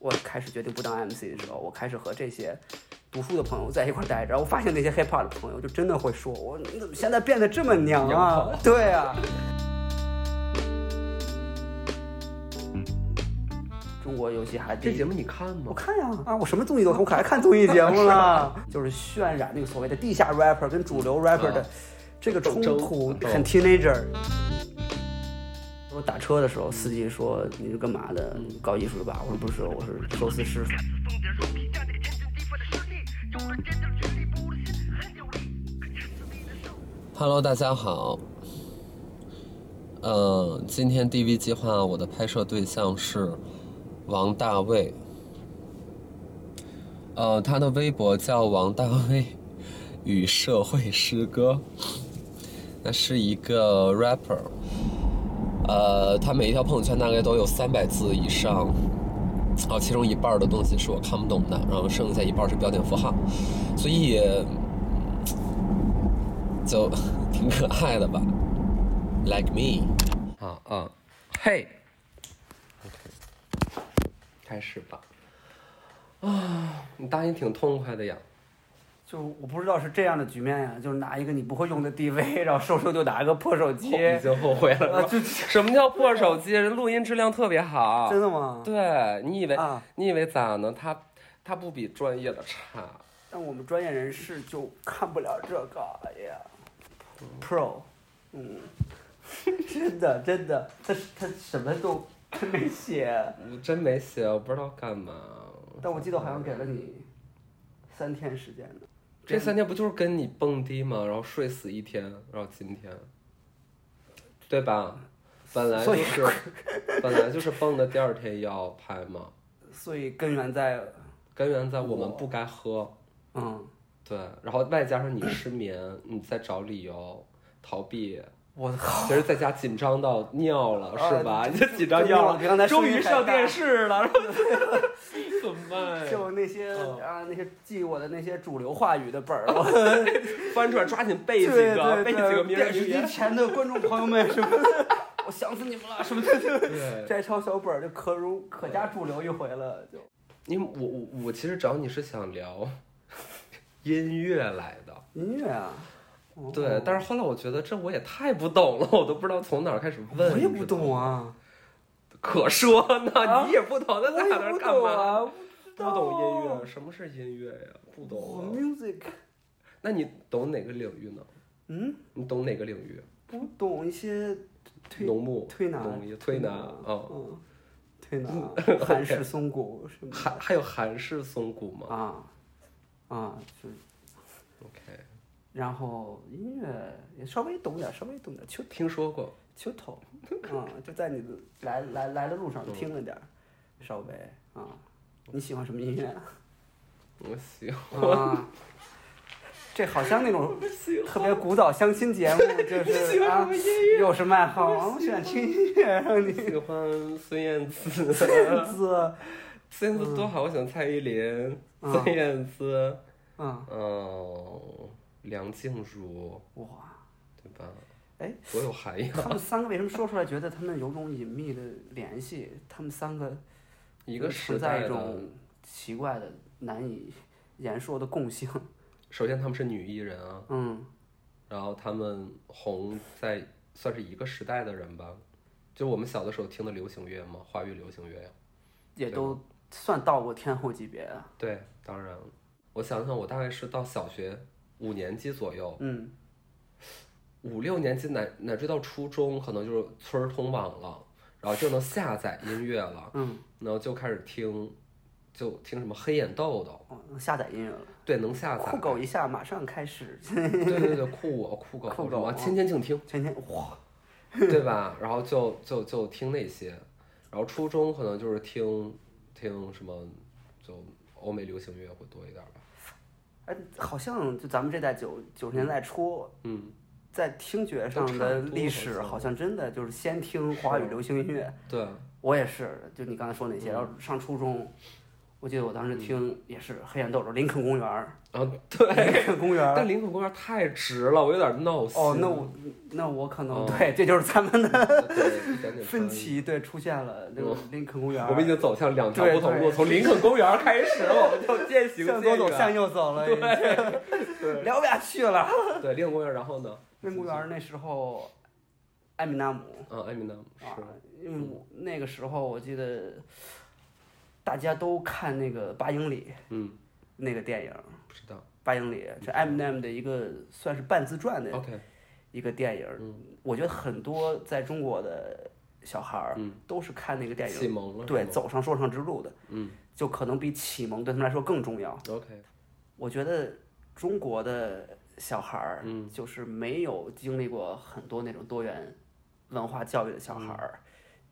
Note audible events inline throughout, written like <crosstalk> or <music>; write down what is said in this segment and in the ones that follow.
我开始决定不当 MC 的时候，我开始和这些读书的朋友在一块儿待着，然后我发现那些 hip hop 的朋友就真的会说我你怎么现在变得这么娘啊？<laughs> 对啊。中国游戏还这节目你看吗？我看呀，啊，我什么综艺都看，我可爱看综艺节目了。<laughs> 就是渲染那个所谓的地下 rapper 跟主流 rapper 的这个冲突，很 teenager。我打车的时候，司机说你是干嘛的？搞艺术的吧？我说不是，我是寿司师傅。Hello，大家好。呃，今天 DV 计划我的拍摄对象是王大卫。呃，他的微博叫王大卫与社会诗歌，那是一个 rapper。呃，他每一条朋友圈大概都有三百字以上，啊，其中一半儿的东西是我看不懂的，然后剩下一半儿是标点符号，所以就 <laughs> 挺可爱的吧，like me。啊啊，嘿，OK，开始吧。啊，你答应挺痛快的呀。就我不知道是这样的局面呀，就是拿一个你不会用的 DV，然后收收就拿一个破手机，<laughs> 已经后悔了。<laughs> 就 <laughs> 什么叫破手机？人录音质量特别好。真的吗？对你以为、啊你以为咋呢？他他不比专业的差。但我们专业人士就看不了这个呀，Pro，嗯，真的真的，他他什么都真没写，我真没写，我不知道干嘛。但我记得我好像给了你三天时间呢。这三天不就是跟你蹦迪吗？然后睡死一天，然后今天，对吧？本来就是 <laughs> 本来就是蹦的第二天要拍嘛，所以根源在，根源在我们不该喝，嗯，对，然后外加上你失眠，你在找理由逃避。我靠，其实在家紧张到尿了，啊是吧？就你就紧张就尿你刚才了，终于上电视了，然后怎么办呀？就那些嗯啊那些记我的那些主流话语的本儿，<laughs> 我翻出来抓紧背几个，背几个，名人电视机。前的观众朋友们什么的，我想死你们了什么 <laughs> 摘抄小本儿就可如可加主流一回了，就因为我我我其实找你是想聊音乐来的，音乐啊，哦对，但是后来我觉得这我也太不懂了，我都不知道从哪儿开始问。我也不懂啊，啊，可说呢，啊你也不懂，那我在那儿干嘛？不懂音乐，什么是音乐呀？不懂啊。music，那你懂哪个领域呢？嗯，你懂哪个领域？不懂一些推农牧、推拿农业、推拿啊，嗯，推拿 <laughs> 韩式松骨什么还还有韩式松骨吗啊啊，就？OK，然后音乐也稍微懂点儿，稍微懂点儿，秋听说过。秋头，嗯，就在你的来来来的路上听了点儿，稍微啊。你喜欢什么音乐啊？<laughs> 我喜欢，啊，这好像那种特别古早相亲节目，<laughs> 就是啊，有什么爱好啊？我喜欢听音乐，让你喜欢孙燕姿。孙燕姿 <laughs> 孙燕姿多好，我喜欢蔡依林、嗯孙燕姿，嗯，嗯，梁静茹，哇，对吧？哎，多有涵养。他们三个为什么说出来觉得他们有种隐秘的联系？他们三个一个时存在代，一种奇怪的、难以言说的共性。<laughs> 首先他们是女艺人啊，嗯，然后他们红在算是一个时代的人吧，就我们小的时候听的流行乐嘛，华语流行乐呀。也都算到过天后级别啊。对，当然，我想想，我大概是到小学五年级左右，嗯五六年级乃乃至到初中，可能就是村儿通网了，然后就能下载音乐了，嗯，然后就开始听，就听什么黑眼豆豆，哦，能下载音乐了。对，能下载。酷狗一下，马上开始。对对对，酷我酷狗 <laughs> 酷狗什么天天静听，天天哇，对吧？然后就就就听那些，然后初中可能就是听听什么，就欧美流行乐会多一点吧。哎，好像就咱们这代九九十年代初，嗯，在听觉上的历史，好像真的就是先听华语流行音乐。对，我也是，就你刚才说那些，嗯然后上初中，我记得我当时听也是黑眼豆豆，林肯公园儿，啊，对，林肯公园儿。但林肯公园太直了，我有点闹心。哦，那我那我可能、哦对，这就是咱们的分。歧，对，出现了那个林肯公园儿。我们已经走向两条不同路，从林肯公园开始，我们就渐行渐向左走，向远。右走了，<laughs> 聊不下去了。对，林肯公园，然后呢？林肯公园儿那时候，艾米纳姆嗯，艾米纳姆啊是，，因为我那个时候我记得大家都看那个八英里嗯，那个电影，不知道。八英里是 Eminem 的一个算是半自传的 OK，一个电影，我觉得很多在中国的小孩儿嗯。都是看那个电影启蒙了。对走上说唱之路的，嗯。就可能比启蒙对他们来说更重要。，OK，我觉得中国的小孩儿，嗯。就是没有经历过很多那种多元文化教育的小孩儿，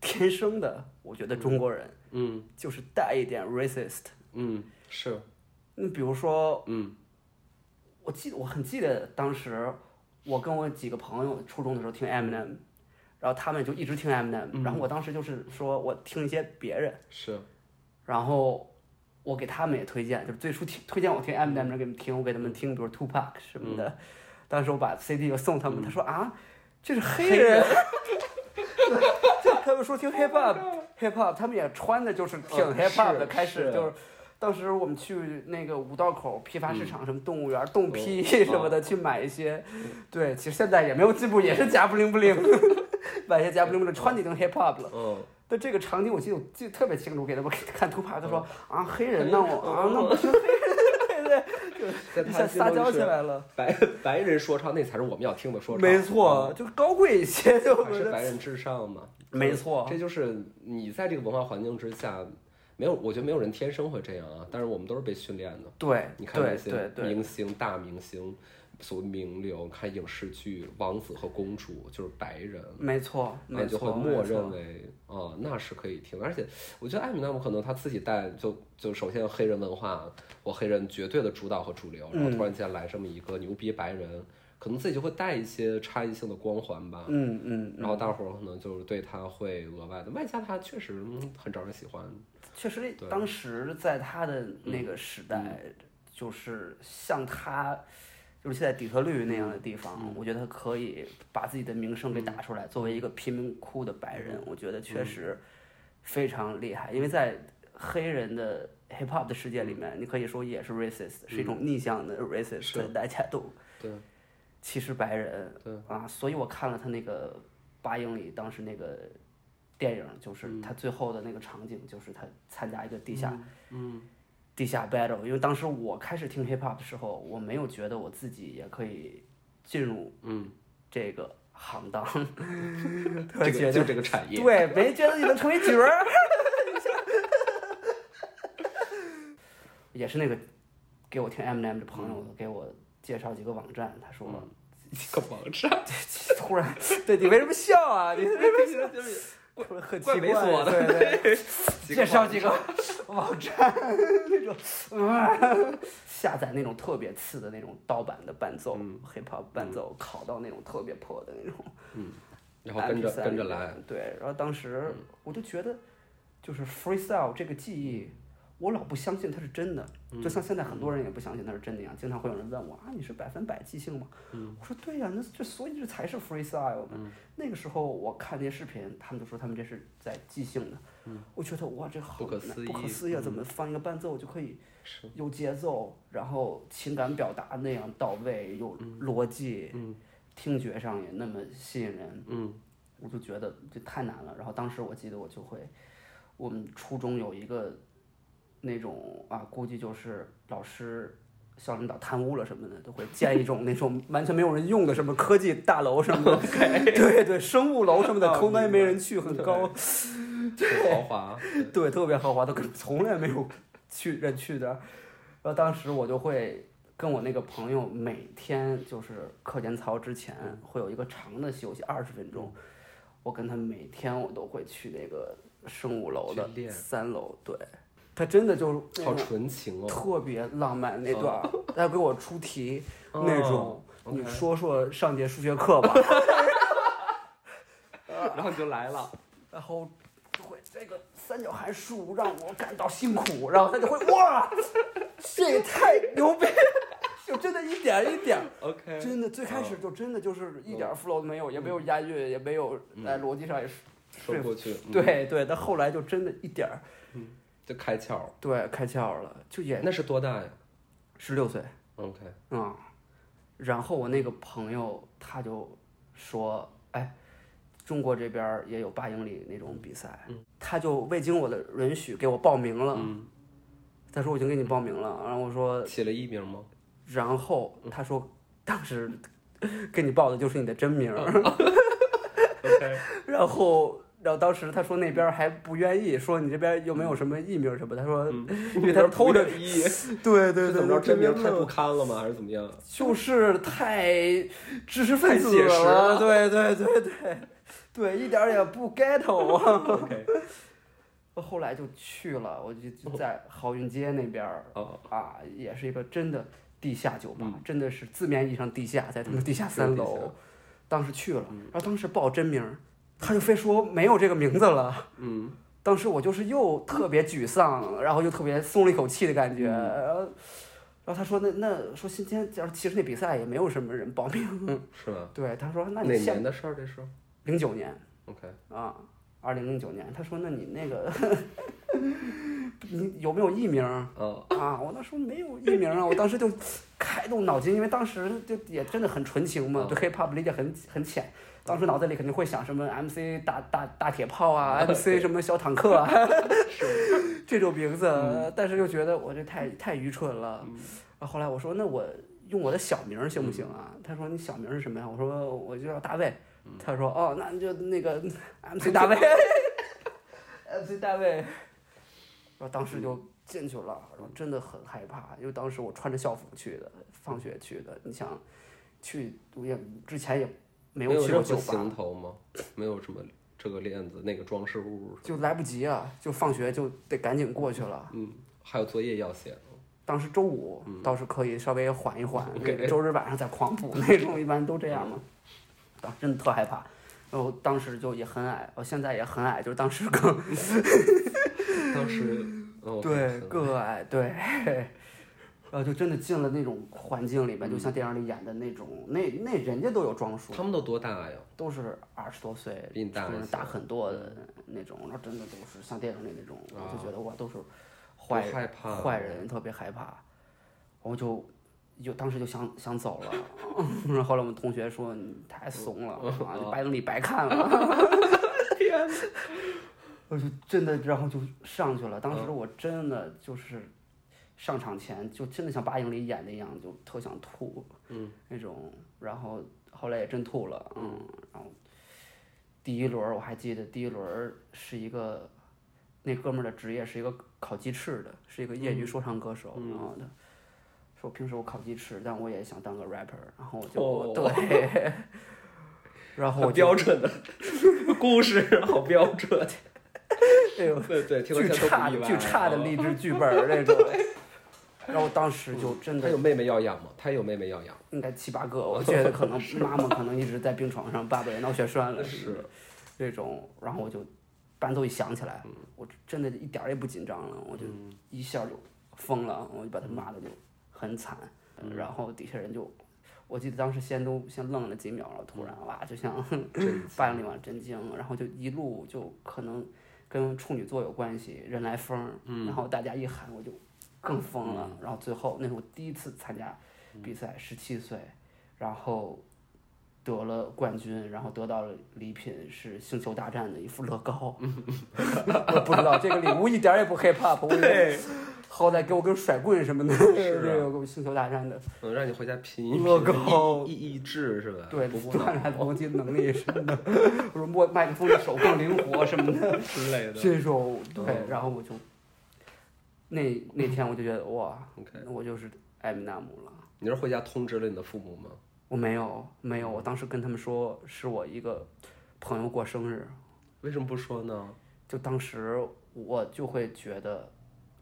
天生的，我觉得中国人嗯。就是带一点 racist。嗯，是，你比如说，嗯我记得我很记得当时我跟我几个朋友初中的时候听 Eminem，然后他们就一直听 Eminem，、然后我当时就是说我听一些别人，是，然后我给他们也推荐，就是最初听推荐我听 Eminem 给他们听，我给他们听，比如 Tupac 什么的。当时我把 CD 就送他们，他说啊，这是黑人，<laughs> 就他们说听 hip hop，hip hop，他们也穿的就是挺嗯 hip hop 的，开始就是。当时我们去那个五道口批发市场，什么动物园、动批嗯什么的，去买一些。对，其实现在也没有进步，也是夹不灵不灵，<laughs> 买一些夹不灵不灵，穿的已经 hip hop 了。嗯，但这个场景我记得我记得特别清楚，给他们看图牌，他说啊黑人呢我啊那不是黑 <laughs> 在他撒娇起来了。白白人说唱，那才是我们要听的说唱。没错，就是高贵一些，就还是白人至上嘛。没错这就是你在这个文化环境之下，没有，我觉得没有人天生会这样啊。但是我们都是被训练的。对对你看那些明星、大明星，所谓名流，看影视剧，王子和公主就是白人，没错那就会，默认为哦，那是可以听。而且我觉得艾米纳姆可能他自己带就就首先黑人文化，我黑人绝对的主导和主流，然后突然间来这么一个牛逼白人，可能自己就会带一些差异性的光环吧。嗯嗯，然后大伙儿可能就是对他会额外的，外加他确实嗯很招人喜欢。确实，当时在他的那个时代，就是像他，就是现在底特律那样的地方，我觉得他可以把自己的名声给打出来。作为一个贫民窟的白人，我觉得确实非常厉害，因为在黑人的 hip hop 的世界里面，你可以说也是 racist，是一种逆向的 racist，大家都对，歧视白人，对。啊，所以我看了他那个八英里当时那个电影，就是他最后的那个场景，就是他参加一个地下，嗯地下 battle。因为当时我开始听 hip hop 的时候，我没有觉得我自己也可以进入嗯，这个行当，<laughs> 这个就这个产业，对，没觉得你能成为角儿。<laughs> 也是那个给我听 Eminem 的朋友给我介绍几个网站，他说。一个网站，<laughs> 突然，对你为什么笑啊？你为什么就是很怪奇怪？猥琐的对对，<laughs> <laughs> 介绍几个 <laughs> 网站那种，嗯下载那种特别次的那种盗版的伴奏、hip hop 伴奏，拷到那种特别破的那种，嗯然后跟着跟着来，对，然后当时我就觉得，就是 freestyle 这个技艺，我老不相信它是真的，就像现在很多人也不相信那是真的一样。经常会有人问我啊，你是百分百即兴吗？我说对呀、那这所以这才是 freestyle 嘛。那个时候我看那些视频，他们就说他们这是在即兴的。我觉得哇，这好不可难思议不可思议啊！怎么放一个伴奏就可以有节奏，然后情感表达那样到位，有逻辑，听觉上也那么吸引人。嗯我就觉得这太难了。然后当时我记得我就会，我们初中有一个那种啊，估计就是老师。校领导贪污了什么的，都会建一种那种 <laughs> 完全没有人用的什么科技大楼什么的，<laughs> 对对，生物楼什么的，哦空间没人去，很高，<laughs> 很豪华，对，特别豪华，都跟从来没有去人去的。然后当时我就会跟我那个朋友每天就是课间操之前会有一个长的休息二十分钟，我跟他每天我都会去那个生物楼的三楼，对，他真的就是好纯情哦。特别浪漫那段儿，<laughs> 他给我出题哦那种，你说说上节数学课吧，<laughs> 然后你就来了，<laughs> 然后就会这个三角函数让我感到辛苦，然后他就会哇，这也太牛逼，就真的一点一点。OK，真的最开始就真的就是一点 flow 都没有，也没有押韵，也没有在逻辑上也是。说不过去，嗯，对对，但后来就真的一点儿，就开窍了。对开窍了，就也那是多大呀十六岁？OK，嗯、然后我那个朋友他就说，哎，中国这边也有八英里那种比赛，他就未经我的允许给我报名了。嗯，他说我已经给你报名了，然后我说，写了艺名吗？然后他说当时 <laughs> 给你报的就是你的真名。<laughs> <laughs> OK，然后，然后当时他说那边还不愿意，说你这边又没有什么艺名什么？他说，因为他是偷着，<laughs> 一，对对怎么着？真名太不堪了吗？还是怎么样？就是太知识分子了，了对对对对对，一点儿也不 ghetto <laughs> 啊。OK，<laughs> 后来就去了，我就就在好运街那边啊，也是一个真的地下酒吧，嗯真的是字面意义上地下，在他们地下三楼。当时去了，嗯然后当时报真名儿，他就非说没有这个名字了。嗯，当时我就是又特别沮丧，然后又特别松了一口气的感觉。嗯然后，他说那那说今天要是其实那比赛也没有什么人报名。是吧？对，他说那你哪年的事儿？这是零九年 OK，啊，二零零九年。他说那你那个 <laughs> 你有没有艺名啊？我那时候没有艺名啊，我当时就开动脑筋，因为当时就也真的很纯情嘛，嗯对 hip hop 理解很很浅。当时脑子里肯定会想什么 MC 大大大铁炮啊，<laughs> MC 什么小坦克啊 <laughs> <laughs> 这种名字，但是又觉得我这太太愚蠢了。然后后来我说那我用我的小名儿行不行啊？他说你小名儿是什么呀？我说我就叫大卫。他说哦，那你就那个 MC 大卫，MC 大卫。然后当时就进去了，然后真的很害怕，因为当时我穿着校服去的，放学去的。你想，去我也之前也没没有去任何过酒吧行，头吗？<sniffs> 没有什么这个链子那个装饰物，就来不及啊，就放学就得赶紧过去了。嗯，还有作业要写。当时周五倒是可以稍微缓一缓，嗯 OK 那个周日晚上再狂补那种，一般都这样嘛。当时真的特害怕，然后当时就也很矮，我现在也很矮，就是当时更当时，哦，<laughs> 对个矮对，然后就真的进了那种环境里面，就像电影里演的那种，那那人家都有装束，他们都多大呀？都是二十多岁，比你大大很多的那种，然后真的都是像电影里那种，我就觉得哇，都是坏害怕坏人，特别害怕，我就就当时就想想走了，<laughs> 然后后来我们同学说你太怂了白等你白看了，<laughs> 天，我就真的然后就上去了，当时我真的就是。上场前就真的像八英里演的一样，就特想吐，嗯，那种，然后后来也真吐了，嗯，然后第一轮儿我还记得，第一轮儿是一个那哥们儿的职业是一个烤鸡翅的，是一个业余说唱歌手，然后他说平时我烤鸡翅，但我也想当个 rapper，然后我就、哦对，<laughs> 然后我标准的故事，好标准。<laughs> 哎呦对对，巨差巨差的啊。励志剧本儿那种，然后当时就真的他有妹妹要养吗？他有妹妹要养。应该七八个，我觉得可能妈妈可能一直在病床上，爸爸也脑血栓了，<laughs> 是。这种，然后我就伴奏一响起来，我真的一点儿也不紧张了，我就一下就疯了，我就把他骂的就很惨，然后底下人就，我记得当时先都先愣了几秒了，突然哇，就像八英 <laughs> 里往真经，然后就一路就可能跟处女座有关系，人来疯，然后大家一喊我就更疯了，然后最后那是我第一次参加比赛，十七岁，然后得了冠军，然后得到了礼品是《星球大战》的一副乐高，<laughs> 我不知道这个礼物一点儿也不 <laughs> hip hop，我以为好歹给我根甩棍什么的，是啊这个星球大战的，嗯，让你回家拼一拼乐高益智是吧？对，不过锻炼。逻辑能力什么的，我说摸麦克风的手更灵活什么的，之类的。这种对，嗯。然后我就那那天我就觉得哇我就是艾米纳姆了。你是回家通知了你的父母吗？我没有没有，我当时跟他们说是我一个朋友过生日，为什么不说呢？就当时我就会觉得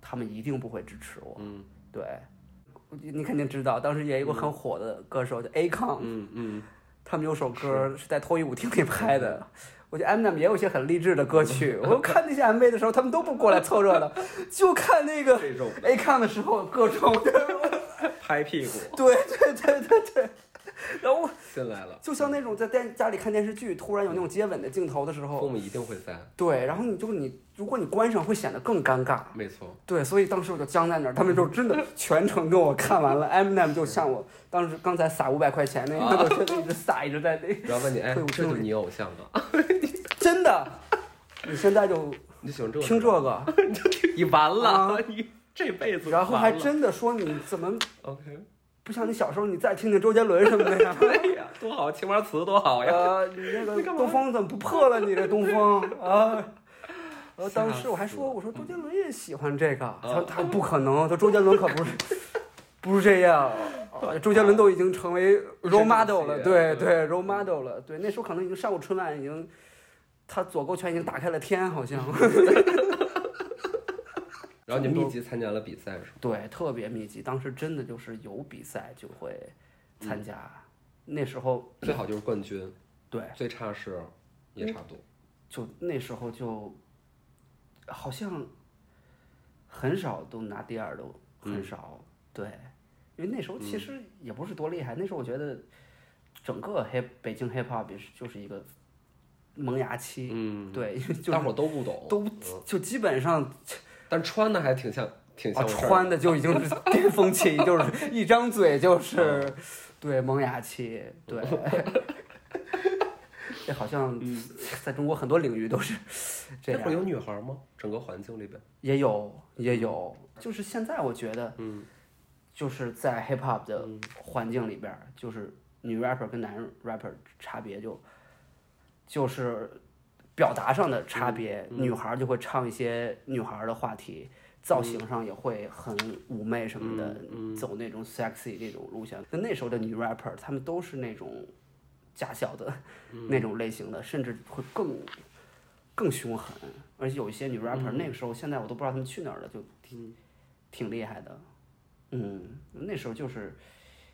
他们一定不会支持我。嗯对，你肯定知道，当时也有一个很火的歌手叫 Akon，、嗯嗯，他们有首歌是在脱衣舞厅里拍的，我觉得 Eminem 也有一些很励志的歌曲。我看那些 MV 的时候，他们都不过来凑热闹，就看那个 A 看的时候各种拍屁股。<laughs> 对对对对对。然后进来了，就像那种在电家里看电视剧，突然有那种接吻的镜头的时候，父母一定会在。对，然后你就你，如果你关上，会显得更尴尬。没错。对，所以当时我就僵在那儿，他们就真的全程跟我看完了。Eminem 就像我当时刚才撒五百块钱那样，就一直撒，一直在那。然后问你，哎，这是你偶像吗？<laughs> 真的？你现在就你喜欢这听这个？<laughs> 你完了，你这辈子。然后还真的说你怎么？OK。不像你小时候，你再听听周杰伦什么的呀？<laughs> 哎呀，多好，青花瓷多好呀！呃，你那个东风怎么不破了？你这东风啊！呃，当时我还说，我说周杰伦也喜欢这个，他他不可能，他周杰伦可不是不是这样。<laughs> 周杰伦都已经成为 role model 了，对对，role model 了，对，那时候可能已经上过春晚，已经他左勾拳已经打开了天，好像。<laughs> 然后你密集参加了比赛是吗？对，特别密集。当时真的就是有比赛就会参加，那时候最好就是冠军，对，最差是也差不多。就那时候就好像很少都拿第二，都很少。对，因为那时候其实也不是多厉害。那时候我觉得整个黑北京 hip hop 是就是一个萌芽期，嗯，对，<laughs> 大伙都不懂，都就基本上。但穿的还挺像，挺像。穿的就已经是巅峰期，<laughs> 就是一张嘴就是，对萌芽期，对。<laughs> 这好像在中国很多领域都是这样。会有女孩吗？整个环境里边也有，也有。就是现在我觉得，嗯，就是在 hip hop 的环境里边，就是女 rapper 跟男 rapper 差别就，就是。表达上的差别，女孩就会唱一些女孩的话题，造型上也会很妩媚什么的，走那种 sexy 那种路线。就那时候的女 rapper，她们都是那种假笑的 <laughs> 那种类型的，甚至会更更凶狠。而且有一些女 rapper，那个时候现在我都不知道她们去哪儿了，就挺挺厉害的。嗯，那时候就是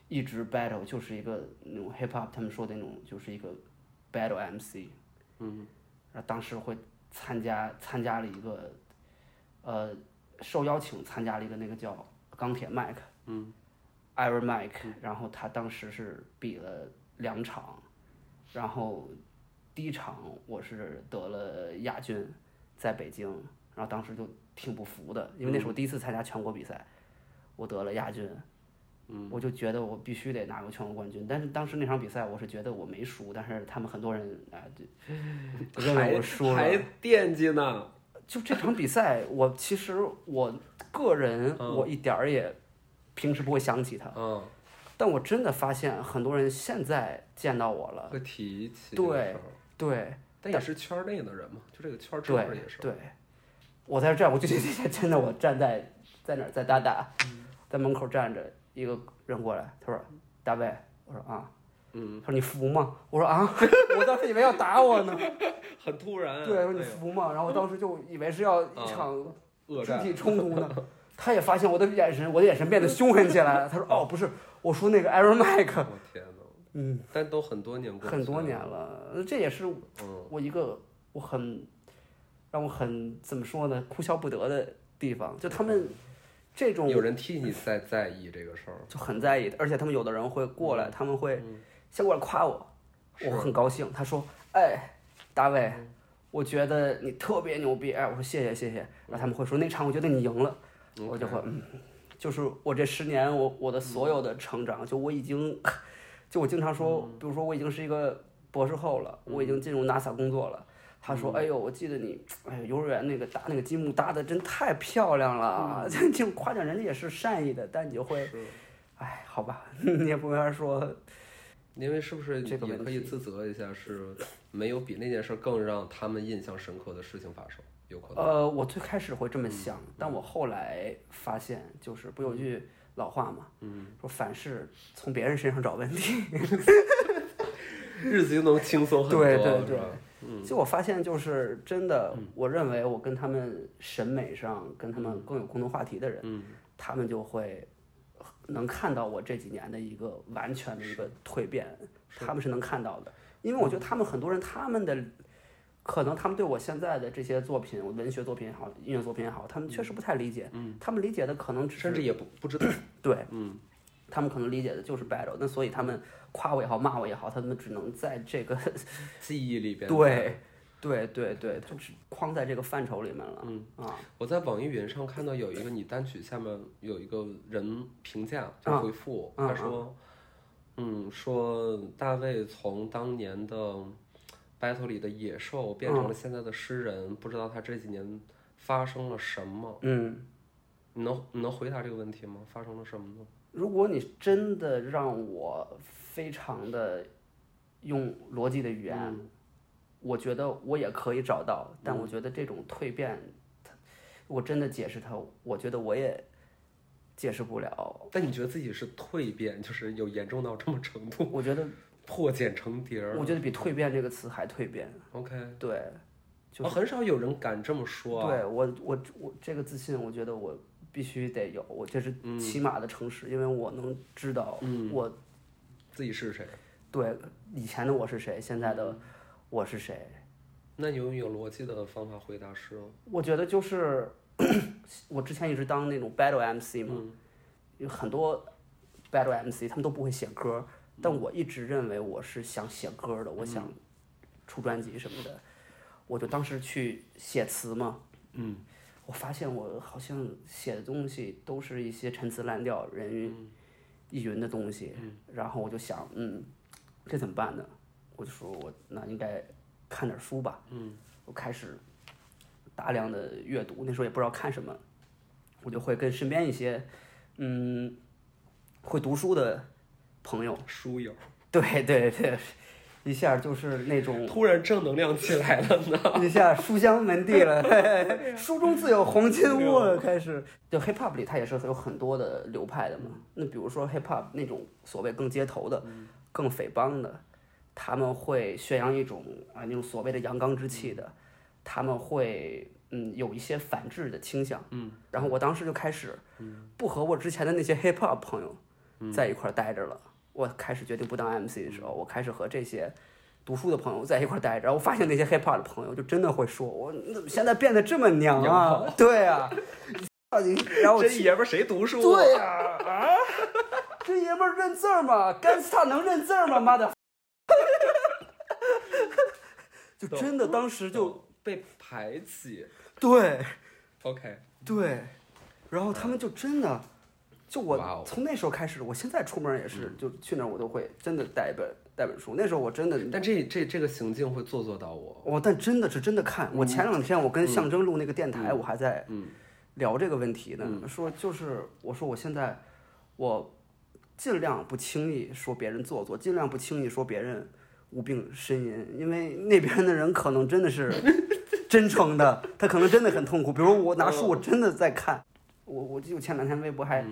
一直 battle，就是一个那种 hip hop，他们说的那种就是一个 battle MC。嗯。然后当时会参加参加了一个，呃，受邀请参加了一个那个叫钢铁麦克，嗯，Iron Mike，然后他当时是比了两场，然后第一场我是得了亚军，在北京，然后当时就挺不服的，因为那是我第一次参加全国比赛，我得了亚军。我就觉得我必须得拿个全国冠军，但是当时那场比赛我是觉得我没输，但是他们很多人啊就认为我输了，还惦记呢。就这场比赛，我其实我个人我一点儿也平时不会想起他，嗯，但我真的发现很多人现在见到我了会提起，对对，但也是圈内的人嘛，就这个圈儿这边也是。对，我在这儿，我就 <laughs> 真的我站在在哪儿在大大，在门口站着。一个人过来，他说：“大卫。”我说：“啊。”嗯。他说：“你服吗？”我说：“啊。<laughs> ”我当时以为要打我呢。<laughs> 很突然。对，说你服吗？然后我当时就以为是要一场肢体冲突呢。他也发现我的眼神，我的眼神变得凶狠起来了。他说：“哦，不是，我说那个 Aaron Mike。”我天哪。嗯。但都很多年过。很多年了，这也是我一个我很让我很怎么说呢？哭笑不得的地方，就他们。这种有人替你在在意这个事儿，就很在意，而且他们有的人会过来，他们会先过来夸我，我很高兴。他说：“哎，大卫，我觉得你特别牛逼。”哎，我说谢谢谢谢。然后他们会说：“那场我觉得你赢了。”我就会嗯，就是我这十年我我的所有的成长，就我已经，就我经常说，比如说我已经是一个博士后了，我已经进入 NASA 工作了。他说：“哎呦，我记得你，哎呦，幼儿园那个搭那个积木搭的真太漂亮了。<laughs> 这种夸奖人家也是善意的，但你就会，哎，好吧，你也不没法说。<laughs> 因为是不是也可以自责一下，是 <laughs> 没有比那件事更让他们印象深刻的事情发生？有可能。呃，我最开始会这么想，但我后来发现，就是不有句老话嘛，说凡事从别人身上找问题，日子就能轻松很多，对对对。”就我发现，就是真的，我认为我跟他们审美上跟他们更有共同话题的人，他们就会能看到我这几年的一个完全的一个蜕变，他们是能看到的，因为我觉得他们很多人他们的可能他们对我现在的这些作品，文学作品也好，音乐作品也好，他们确实不太理解。嗯，他们理解的可能甚至也不不知道。对，嗯，他们可能理解的就是 battle，那所以他们夸我也好，骂我也好，他们只能在这个 <laughs> 记忆里边。对，对对对，他只框在这个范畴里面了。嗯啊，我在网易云上看到有一个你单曲下面有一个人评价，就回复，他说，嗯，说大卫从当年的 battle 里的野兽变成了现在的诗人，不知道他这几年发生了什么。嗯，你能你能回答这个问题吗？发生了什么呢？如果你真的让我非常的用逻辑的语言，我觉得我也可以找到，但我觉得这种蜕变，它我真的解释它，我觉得我也解释不了。但你觉得自己是蜕变，就是有严重到这么程度？我觉得破茧成蝶儿。我觉得比蜕变这个词还蜕变。OK，对，就哦很少有人敢这么说、啊。对我我我这个自信，我觉得我必须得有，我这是起码的诚实，因为我能知道我自己是谁？对以前的我是谁，现在的我是谁。那你用有逻辑的方法回答是？我觉得就是 <coughs> 我之前一直当那种 battle MC 嘛，有很多 battle MC 他们都不会写歌，但我一直认为我是想写歌的，我想出专辑什么的，我就当时去写词嘛，嗯，我发现我好像写的东西都是一些陈词滥调、人云亦云的东西，然后我就想，嗯，这怎么办呢？我就说我那应该看点书吧，嗯，我开始大量的阅读，那时候也不知道看什么，我就会跟身边一些，嗯，会读书的朋友，书友，对对对，一下就是那种突然正能量起来了呢。<laughs> 一下书香门第了，<laughs> 嘿嘿书中自有黄金屋了。开始就 hip hop 里，它也是有很多的流派的嘛。那比如说 hip hop 那种所谓更街头的、更匪帮的，他们会宣扬一种啊那种所谓的阳刚之气的，他们会嗯有一些反制的倾向。嗯，然后我当时就开始不和我之前的那些 hip hop 朋友在一块儿待着了。我开始决定不当 MC 的时候，我开始和这些读书的朋友在一块儿待着，然后我发现那些 hip hop 的朋友就真的会说我你怎么现在变得这么娘啊？<laughs> 对啊，然后我这爷们儿谁读书、啊？对呀啊这爷们儿认字儿吗？干斯塔能认字儿吗？妈的！<laughs> 就真的当时就被排挤。对 OK，对，然后他们就真的，就我哦从那时候开始，我现在出门也是，就去那儿我都会真的带一本带本书。那时候我真的但这这这个行径会做作到我。我但真的是真的看。我前两天我跟象征录那个电台，我还在聊这个问题呢，说就是我说我现在我尽量不轻易说别人做作，尽量不轻易说别人无病呻吟，因为那边的人可能真的是 <laughs> 真诚的，他可能真的很痛苦。比如我拿书，我真的在看，我我记得前两天微博还、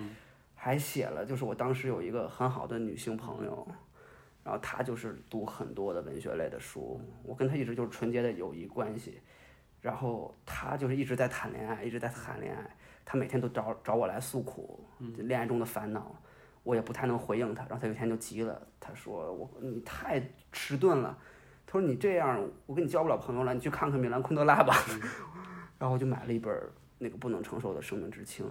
还写了，就是我当时有一个很好的女性朋友。然后她就是读很多的文学类的书，我跟她一直就是纯洁的友谊关系。然后她就是一直在谈恋爱，一直在谈恋爱。她每天都找找我来诉苦，恋爱中的烦恼，我也不太能回应她。然后她有一天就急了，她说：“我你太迟钝了。”她说：“你这样，我跟你交不了朋友了，你去看看米兰昆德拉吧。<laughs> 然后我就买了一本那个《不能承受的生命之轻》，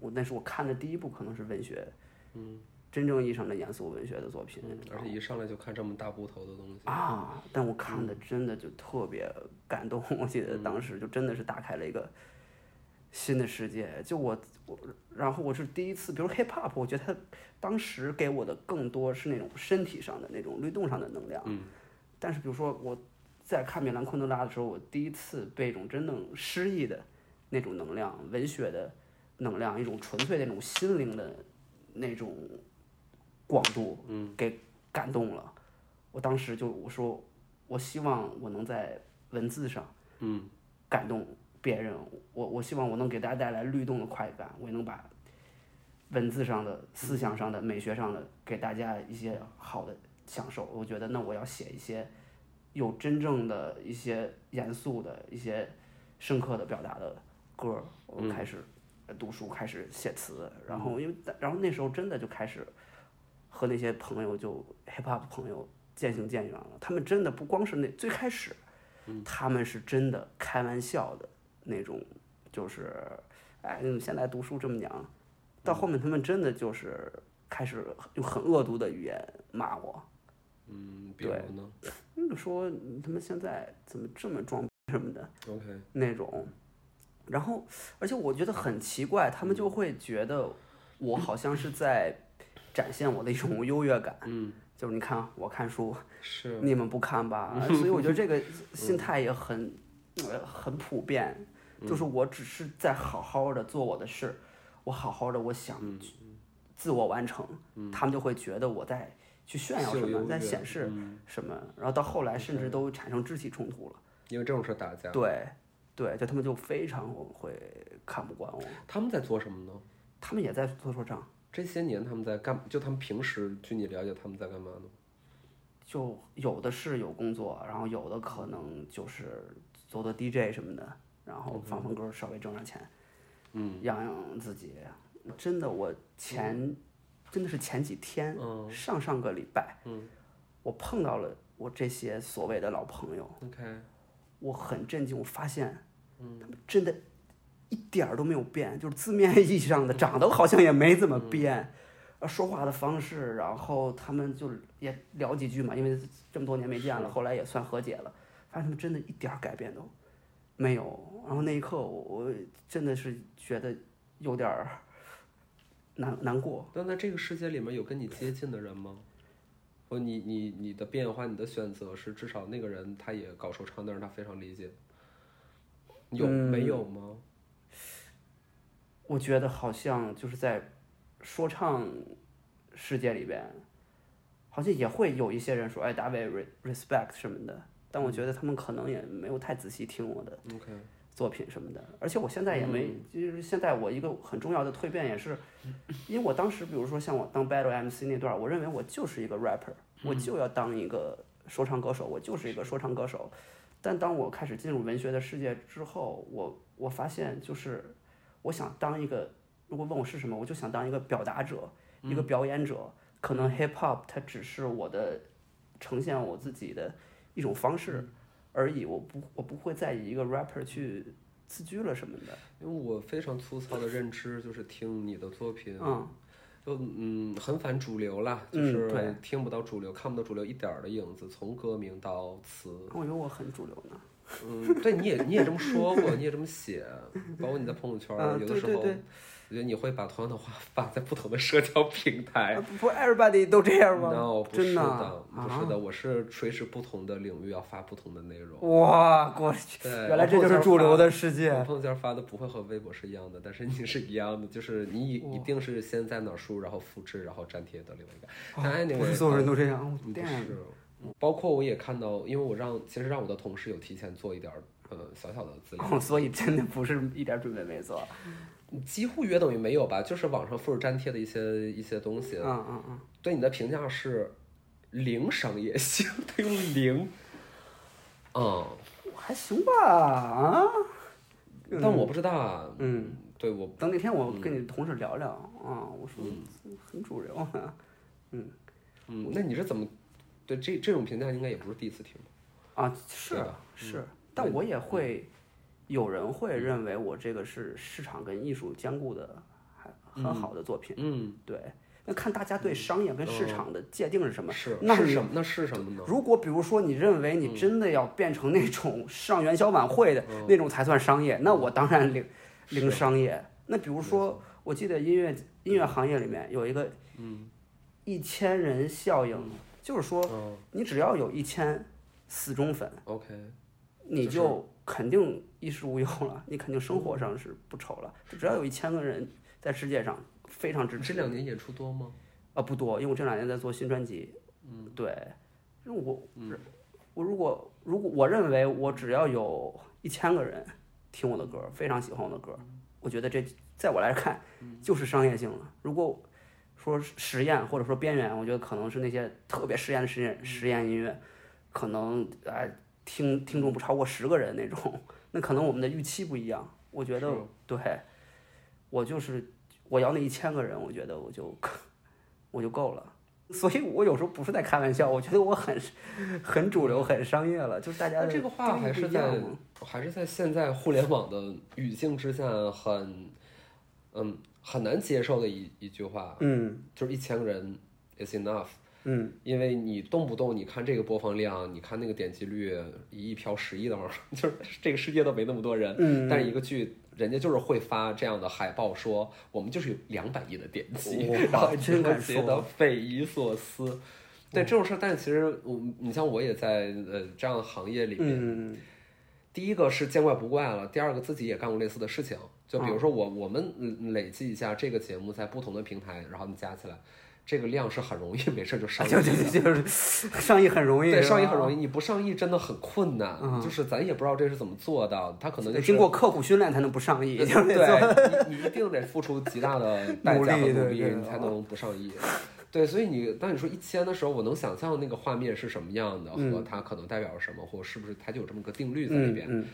我那是我看的第一部可能是文学，嗯真正意义上的严肃文学的作品。而且一上来就看这么大部头的东西。啊，但我看的真的就特别感动，我记得当时就真的是打开了一个新的世界。就我我，然后我是第一次，比如 hip hop，我觉得它当时给我的更多是那种身体上的那种律动上的能量。嗯。但是比如说我在看米兰昆德拉的时候，我第一次被一种真正诗意的那种能量、文学的能量、一种纯粹的那种心灵的那种广度，嗯，给感动了。我当时就我说，我希望我能在文字上，嗯，感动别人。我我希望我能给大家带来律动的快感，我也能把文字上的、思想上的、美学上的给大家一些好的享受。我觉得那我要写一些有真正的一些严肃的一些深刻的表达的歌儿。我开始呃读书，开始写词，然后因为然后那时候真的就开始和那些朋友就 hip hop 朋友渐行渐远了。他们真的不光是那最开始，他们是真的开玩笑的那种，就是，哎，你们现在读书这么娘，到后面他们真的就是开始用很恶毒的语言骂我，嗯，比如对呢就说他们现在怎么这么装逼什么的。？OK，那种，然后而且我觉得很奇怪，他们就会觉得我好像是在展现我的一种优越感，嗯，就是你看我看书，是，你们不看吧？<laughs> 所以我觉得这个心态也很呃很普遍，就是我只是在好好的做我的事，我好好的我想嗯自我完成，他们就会觉得我在去炫耀什么，在显示嗯什么，然后到后来甚至都产生肢体冲突了。因为这种事打架。对，对，就他们就非常会看不惯我，他们在做什么呢？他们也在做说唱，这些年他们在干？就他们平时，据你了解，他们在干嘛呢？就有的是有工作，然后有的可能就是做做 DJ 什么的，然后放放歌，稍微挣点钱，嗯，养养自己。真的，我前、真的是前几天，嗯上上个礼拜，嗯我碰到了我这些所谓的老朋友，，OK，我很震惊，我发现，嗯他们真的一点儿都没有变，就是字面意义上的长得好像也没怎么变，呃，说话的方式，然后他们就也聊几句嘛，因为这么多年没见了，后来也算和解了，发现他们真的一点儿改变都没有。然后那一刻我，我真的是觉得有点儿难难过。那在这个世界里面有跟你接近的人吗？或你你你的变化，你的选择是至少那个人他也搞说唱，但是他非常理解。有、没有吗？我觉得好像就是在说唱世界里边，好像也会有一些人说，哎，大卫 re respect 什么的，但我觉得他们可能也没有太仔细听我的 OK，作品什么的，而且我现在也没，就是现在我一个很重要的蜕变也是，因为我当时比如说像我当 battle MC 那段儿，我认为我就是一个 rapper，我就要当一个说唱歌手，我就是一个说唱歌手。但当我开始进入文学的世界之后，我我发现就是我想当一个，如果问我是什么，我就想当一个表达者，一个表演者。可能 hip hop 它只是我的呈现我自己的一种方式而已，我不我不会再以一个 rapper 去自居了什么的。因为我非常粗糙的认知就是听你的作品，嗯，就嗯很反主流啦，就是听不到主流，看不到主流一点儿的影子，从歌名到词，我觉得我很主流呢。嗯，对，你也你也这么说过，你也这么写，包括你在朋友圈 <laughs> 有的时候，对对对我觉得你会把同样的话发在不同的社交平台。啊不不，everybody 都这样吗 No，不是的不是的，我是垂直不同的领域要发不同的内容。哇，过去，原来这就是主流的世界。朋友圈发的不会和微博是一样的，但是你是一样的，就是你一一定是先在哪儿输，然后复制，然后粘贴到另外一个。不是所有人都这样，不是，包括我也看到，因为我让其实让我的同事有提前做一点儿呃小小的资料，哦，所以真的不是一点准备没做。<laughs> 几乎约等于没有吧，就是网上复制粘贴的一些一些东西，嗯嗯嗯，对你的评价是零商业性，<laughs> 他用零，嗯，还行吧啊。但我不知道啊，嗯，对我等哪天我跟你同事聊聊啊，我说很主流。啊。<laughs> 嗯，那你是怎么对这这种评价应该也不是第一次听吧？啊，是是，但我也会，有人会认为我这个是市场跟艺术兼顾的，还很好的作品。嗯，对，那看大家对商业跟市场的界定是什么。是那是什么？那是什么呢？如果比如说你认为你真的要变成那种 <laughs> 上元宵晚会的那种才算商业，那我当然零零商业。那比如说，我记得音乐音乐行业里面有一个嗯一千人效应，就是说嗯你只要有一千死忠粉，，OK，你就肯定衣食无忧了，你肯定生活上是不愁了。只要有一千个人在世界上非常支持这两年演出多吗？啊，不多，因为我这两年在做新专辑。嗯，对，因为我，我如果如果我认为我只要有一千个人听我的歌，非常喜欢我的歌，我觉得这在我来看就是商业性了。如果说实验或者说边缘，我觉得可能是那些特别实验的实验实验音乐，可能哎听听众不超过十个人那种，那可能我们的预期不一样。我觉得对，我就是我要那一千个人，我觉得我就我就够了。所以我有时候不是在开玩笑，我觉得我很很主流、很商业了，就是大家这个话还是在还是在现在互联网的语境之下很嗯很难接受的一一句话，嗯，就是一千个人 is enough。嗯，因为你动不动你看这个播放量，你看那个点击率，一亿飘十亿的嘛，<laughs> 就是这个世界都没那么多人。嗯，但是一个剧，人家就是会发这样的海报，说我们就是有两百亿的点击，<laughs> 然后真的觉得匪夷所思。对这种事儿，但其实我，你像我也在呃这样的行业里面，第一个是见怪不怪了，第二个自己也干过类似的事情。就比如说我我们累计一下这个节目在不同的平台，然后你加起来。这个量是很容易，<laughs> 没事就上亿，<laughs> 就是上亿很容易，对，上亿很容易，你不上亿真的很困难，就是咱也不知道这是怎么做到，他可能就经过刻苦训练才能不上亿，对，<laughs> 你你一定得付出极大的代价和努力，你才能不上亿。对，所以你当你说一千的时候，我能想象那个画面是什么样的，和它可能代表什么，或是不是它就有这么个定律在里边，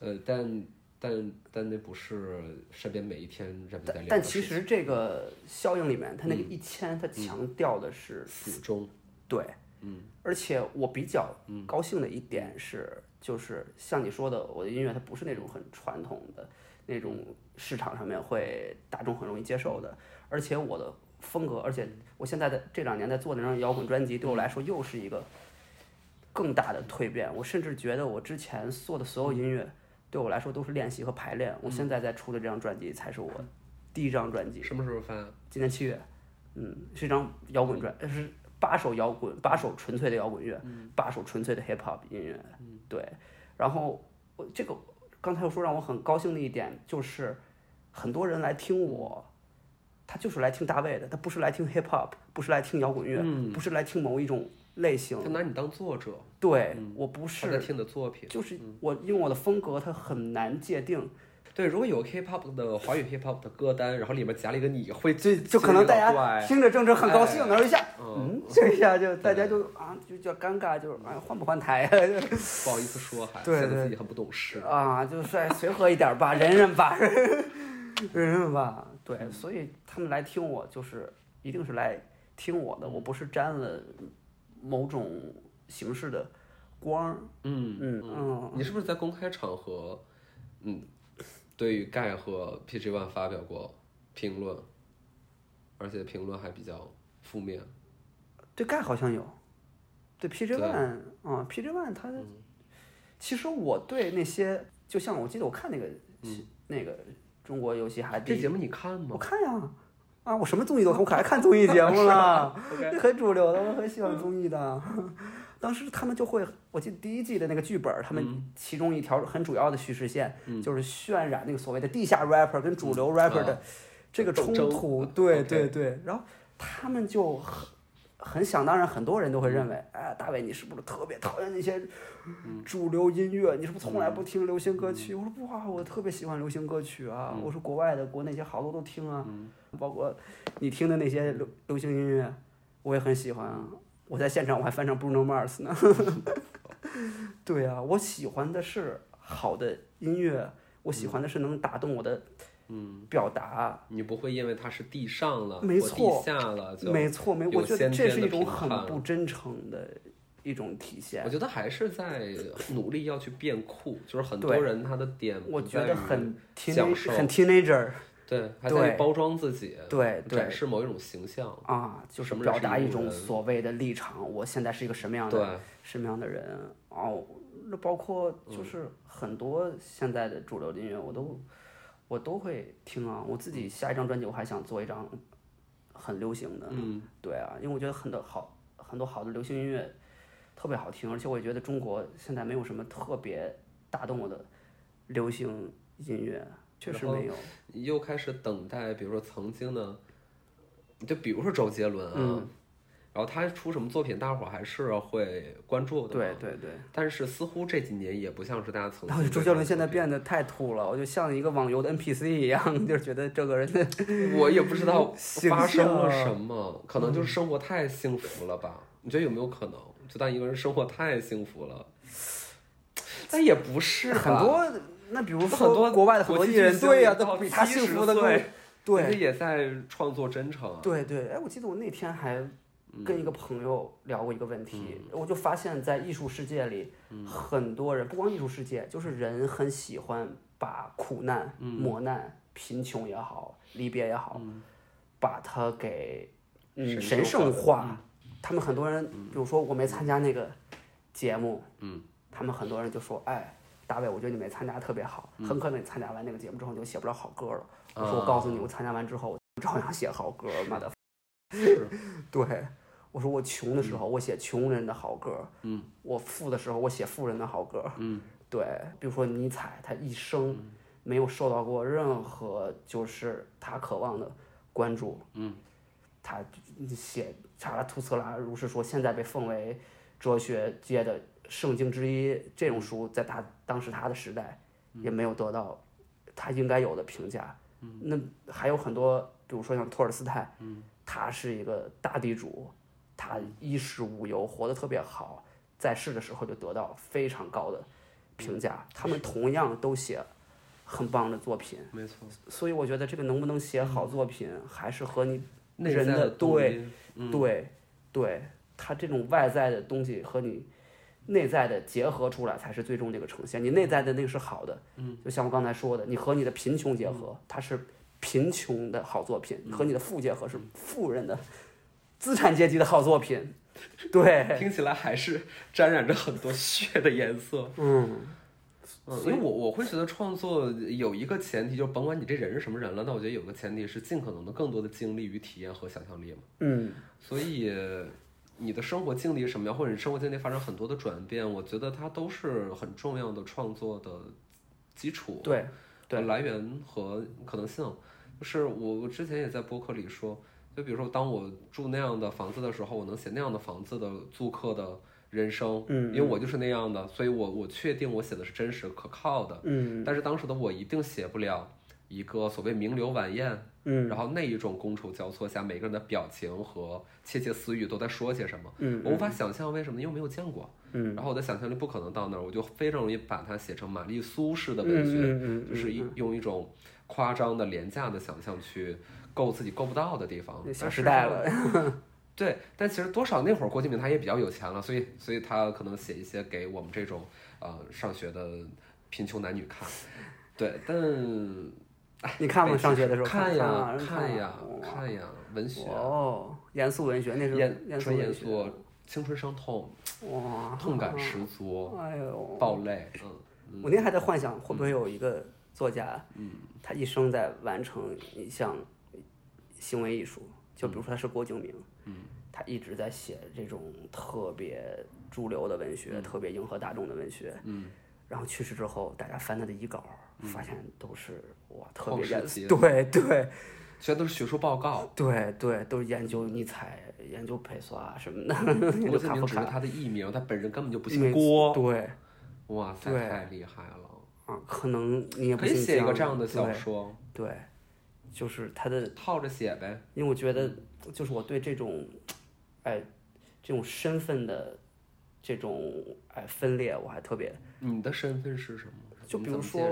呃，但。但但那不是身边每一天人们在聊。但其实这个效应里面，它那个一千，它强调的是死忠。对，嗯。而且我比较高兴的一点是，就是像你说的，我的音乐它不是那种很传统的那种市场上面会大众很容易接受的。而且我的风格，而且我现在的这两年在做那张摇滚专辑，对我来说又是一个更大的蜕变。我甚至觉得我之前做的所有音乐。对我来说都是练习和排练。我现在在出的这张专辑才是我第一张专辑。什么时候发？今年七月。嗯，是一张摇滚专，是八首摇滚，八首纯粹的摇滚乐，八首纯粹的 hip hop 音乐。对。然后我这个刚才又说让我很高兴的一点就是，很多人来听我，他就是来听大卫的，他不是来听 hip hop，不是来听摇滚乐，不是来听某一种。类型，他拿你当作者，对我不是在听的作品，就是我因为我的风格它很难界定。对，如果有 K-pop 的华语 K-pop 的歌单，然后里面夹了一个你会，就就可能大家听着正正很高兴，然后一下，嗯，这一下就大家就啊就叫尴尬，就是啊换不换台啊？不好意思说，<laughs> 还显得自己很不懂事啊，就随随和一点吧，忍忍吧，忍忍吧。对，所以他们来听我，就是一定是来听我的，我不是沾了。某种形式的光，嗯嗯嗯，你是不是在公开场合，嗯，对于盖和 PG One 发表过评论，而且评论还比较负面？对盖好像有，对 PG One 啊，PG One 他，其实我对那些，就像我记得我看那个那个中国游戏还这节目你看吗？我看呀。啊，我什么综艺都看，我可爱看综艺节目了，<laughs> <laughs> 很主流的，我很喜欢综艺的。当时他们就会，我记得第一季的那个剧本，他们其中一条很主要的叙事线就是渲染那个所谓的地下 rapper 跟主流 rapper 的这个冲突，对对对，然后他们就很。想当然，很多人都会认为，哎，大卫，你是不是特别讨厌那些主流音乐？你是不是从来不听流行歌曲？我说不啊，我特别喜欢流行歌曲啊。我说国外的、国内些好多都听啊，包括你听的那些流流行音乐，我也很喜欢啊。我在现场我还翻唱 Bruno Mars 呢。<laughs> 对啊，我喜欢的是好的音乐，我喜欢的是能打动我的。嗯，表达。你不会因为它是地上了，没错，地下了，没错，没，我觉得这是一种很不真诚的一种体现。我觉得还是在努力要去变酷，就是很多人他的点，我觉得很享受，很 teenager，对，还在包装自己，对，展示某一种形象。啊，就是表达一种所谓的立场。我现在是一个什么样的，什么样的人？哦，那包括就是很多现在的主流音乐，我都。我都会听啊，我自己下一张专辑我还想做一张很流行的，嗯，对啊，因为我觉得很多好很多好的流行音乐特别好听，而且我也觉得中国现在没有什么特别打动我的流行音乐，确实没有。又开始等待，比如说曾经的，就比如说周杰伦啊。然后他出什么作品，大伙儿还是会关注的。对对对。但是似乎这几年也不像是大家曾。周杰伦现在变得太土了，我就像一个网游的 NPC 一样，就是觉得这个人的。我也不知道发生了什么，可能就是生活太幸福了吧？你觉得有没有可能？就当一个人生活太幸福了，<tsk> 但也不是很多。那比如说很多国外的很多艺人，对呀，都比他幸福的多。对，也在创作真诚。对对，哎，我记得我那天还。跟一个朋友聊过一个问题，我就发现，在艺术世界里，很多人不光艺术世界，就是人很喜欢把苦难、磨难、贫穷也好，离别也好，把它给嗯神圣化。他们很多人，比如说我没参加那个节目，嗯，他们很多人就说，哎，大卫，我觉得你没参加特别好，很可能你参加完那个节目之后你就写不了好歌了。我说我告诉你，我参加完之后照样写好歌，妈的。是，<laughs> 对，我说我穷的时候，我写穷人的好歌，嗯，我富的时候，我写富人的好歌，嗯，对，比如说尼采，他一生没有受到过任何就是他渴望的关注，嗯，他写查拉图斯特拉如是说，现在被奉为哲学界的圣经之一，这种书在他当时他的时代也没有得到他应该有的评价，嗯，那还有很多，比如说像托尔斯泰，嗯。他是一个大地主，他衣食无忧，活得特别好，在世的时候就得到非常高的评价。他们同样都写很棒的作品，没错。所以我觉得这个能不能写好作品，还是和你内人的对对对，他这种外在的东西和你内在的结合出来，才是最终这个呈现。你内在的那个是好的，嗯，就像我刚才说的，你和你的贫穷结合，它是。贫穷的好作品和你的富结合是富人的资产阶级的好作品，对，听起来还是沾染着很多血的颜色。嗯，所以我我会觉得创作有一个前提，就甭管你这人是什么人了，那我觉得有个前提是尽可能的更多的经历与体验和想象力嘛。嗯，所以你的生活经历什么样，或者你生活经历发生很多的转变，我觉得它都是很重要的创作的基础。对。来源和可能性，就是我我之前也在博客里说，就比如说当我住那样的房子的时候，我能写那样的房子的租客的人生，嗯，因为我就是那样的，所以我我确定我写的是真实可靠的，嗯，但是当时的我一定写不了一个所谓名流晚宴，嗯，然后那一种觥筹交错下，每个人的表情和窃窃私语都在说些什么，嗯，我无法想象为什么，因为没有见过。嗯，然后我的想象力不可能到那儿，我就非常容易把它写成玛丽苏式的文学，就是一用一种夸张的、廉价的想象去够自己够不到的地方。小时代了，<laughs> 对，但其实多少那会儿郭敬明他也比较有钱了，所以所以他可能写一些给我们这种呃上学的贫穷男女看。对，但你看吗？上学的时候看呀看呀看呀，文学哦，严肃文学那是严纯严肃。青春伤痛，哇，痛感十足，哎呦，爆泪，嗯，我那天还在幻想会不会有一个作家，嗯，他一生在完成一项行为艺术，就比如说他是郭敬明，嗯，他一直在写这种特别主流的文学，特别迎合大众的文学，嗯，然后去世之后，大家翻他的遗稿，发现都是哇，特别严肃，对对。全都是学术报告，对对，都是研究尼采、研究佩索啊什么的。<laughs> 郭敬明只是他的艺名，他本人根本就不姓郭。对，哇塞，太厉害了啊！可能你也可以写一个这样的小说。对，就是他的套着写呗。因为我觉得，就是我对这种，哎，这种身份的这种哎分裂，我还特别。你的身份是什么？就比如说。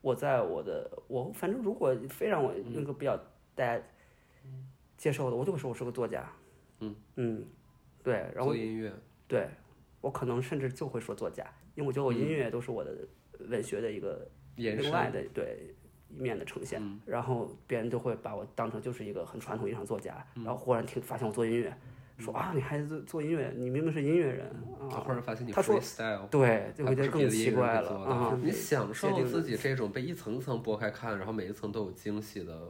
我在我的我反正如果非让我那个比较大家接受的，我就会说我是个作家。嗯嗯，对，然后做音乐，对，我可能甚至就会说作家，因为我觉得我音乐都是我的文学的一个另外的对一面的呈现。然后别人就会把我当成就是一个很传统意义上作家，然后忽然听发现我做音乐。说啊，你还做做音乐？你明明是音乐人啊！忽然发现你 freestyle，对，就会觉得更奇怪了啊！你享受自己这种被一层层剥开看，然后每一层都有惊喜的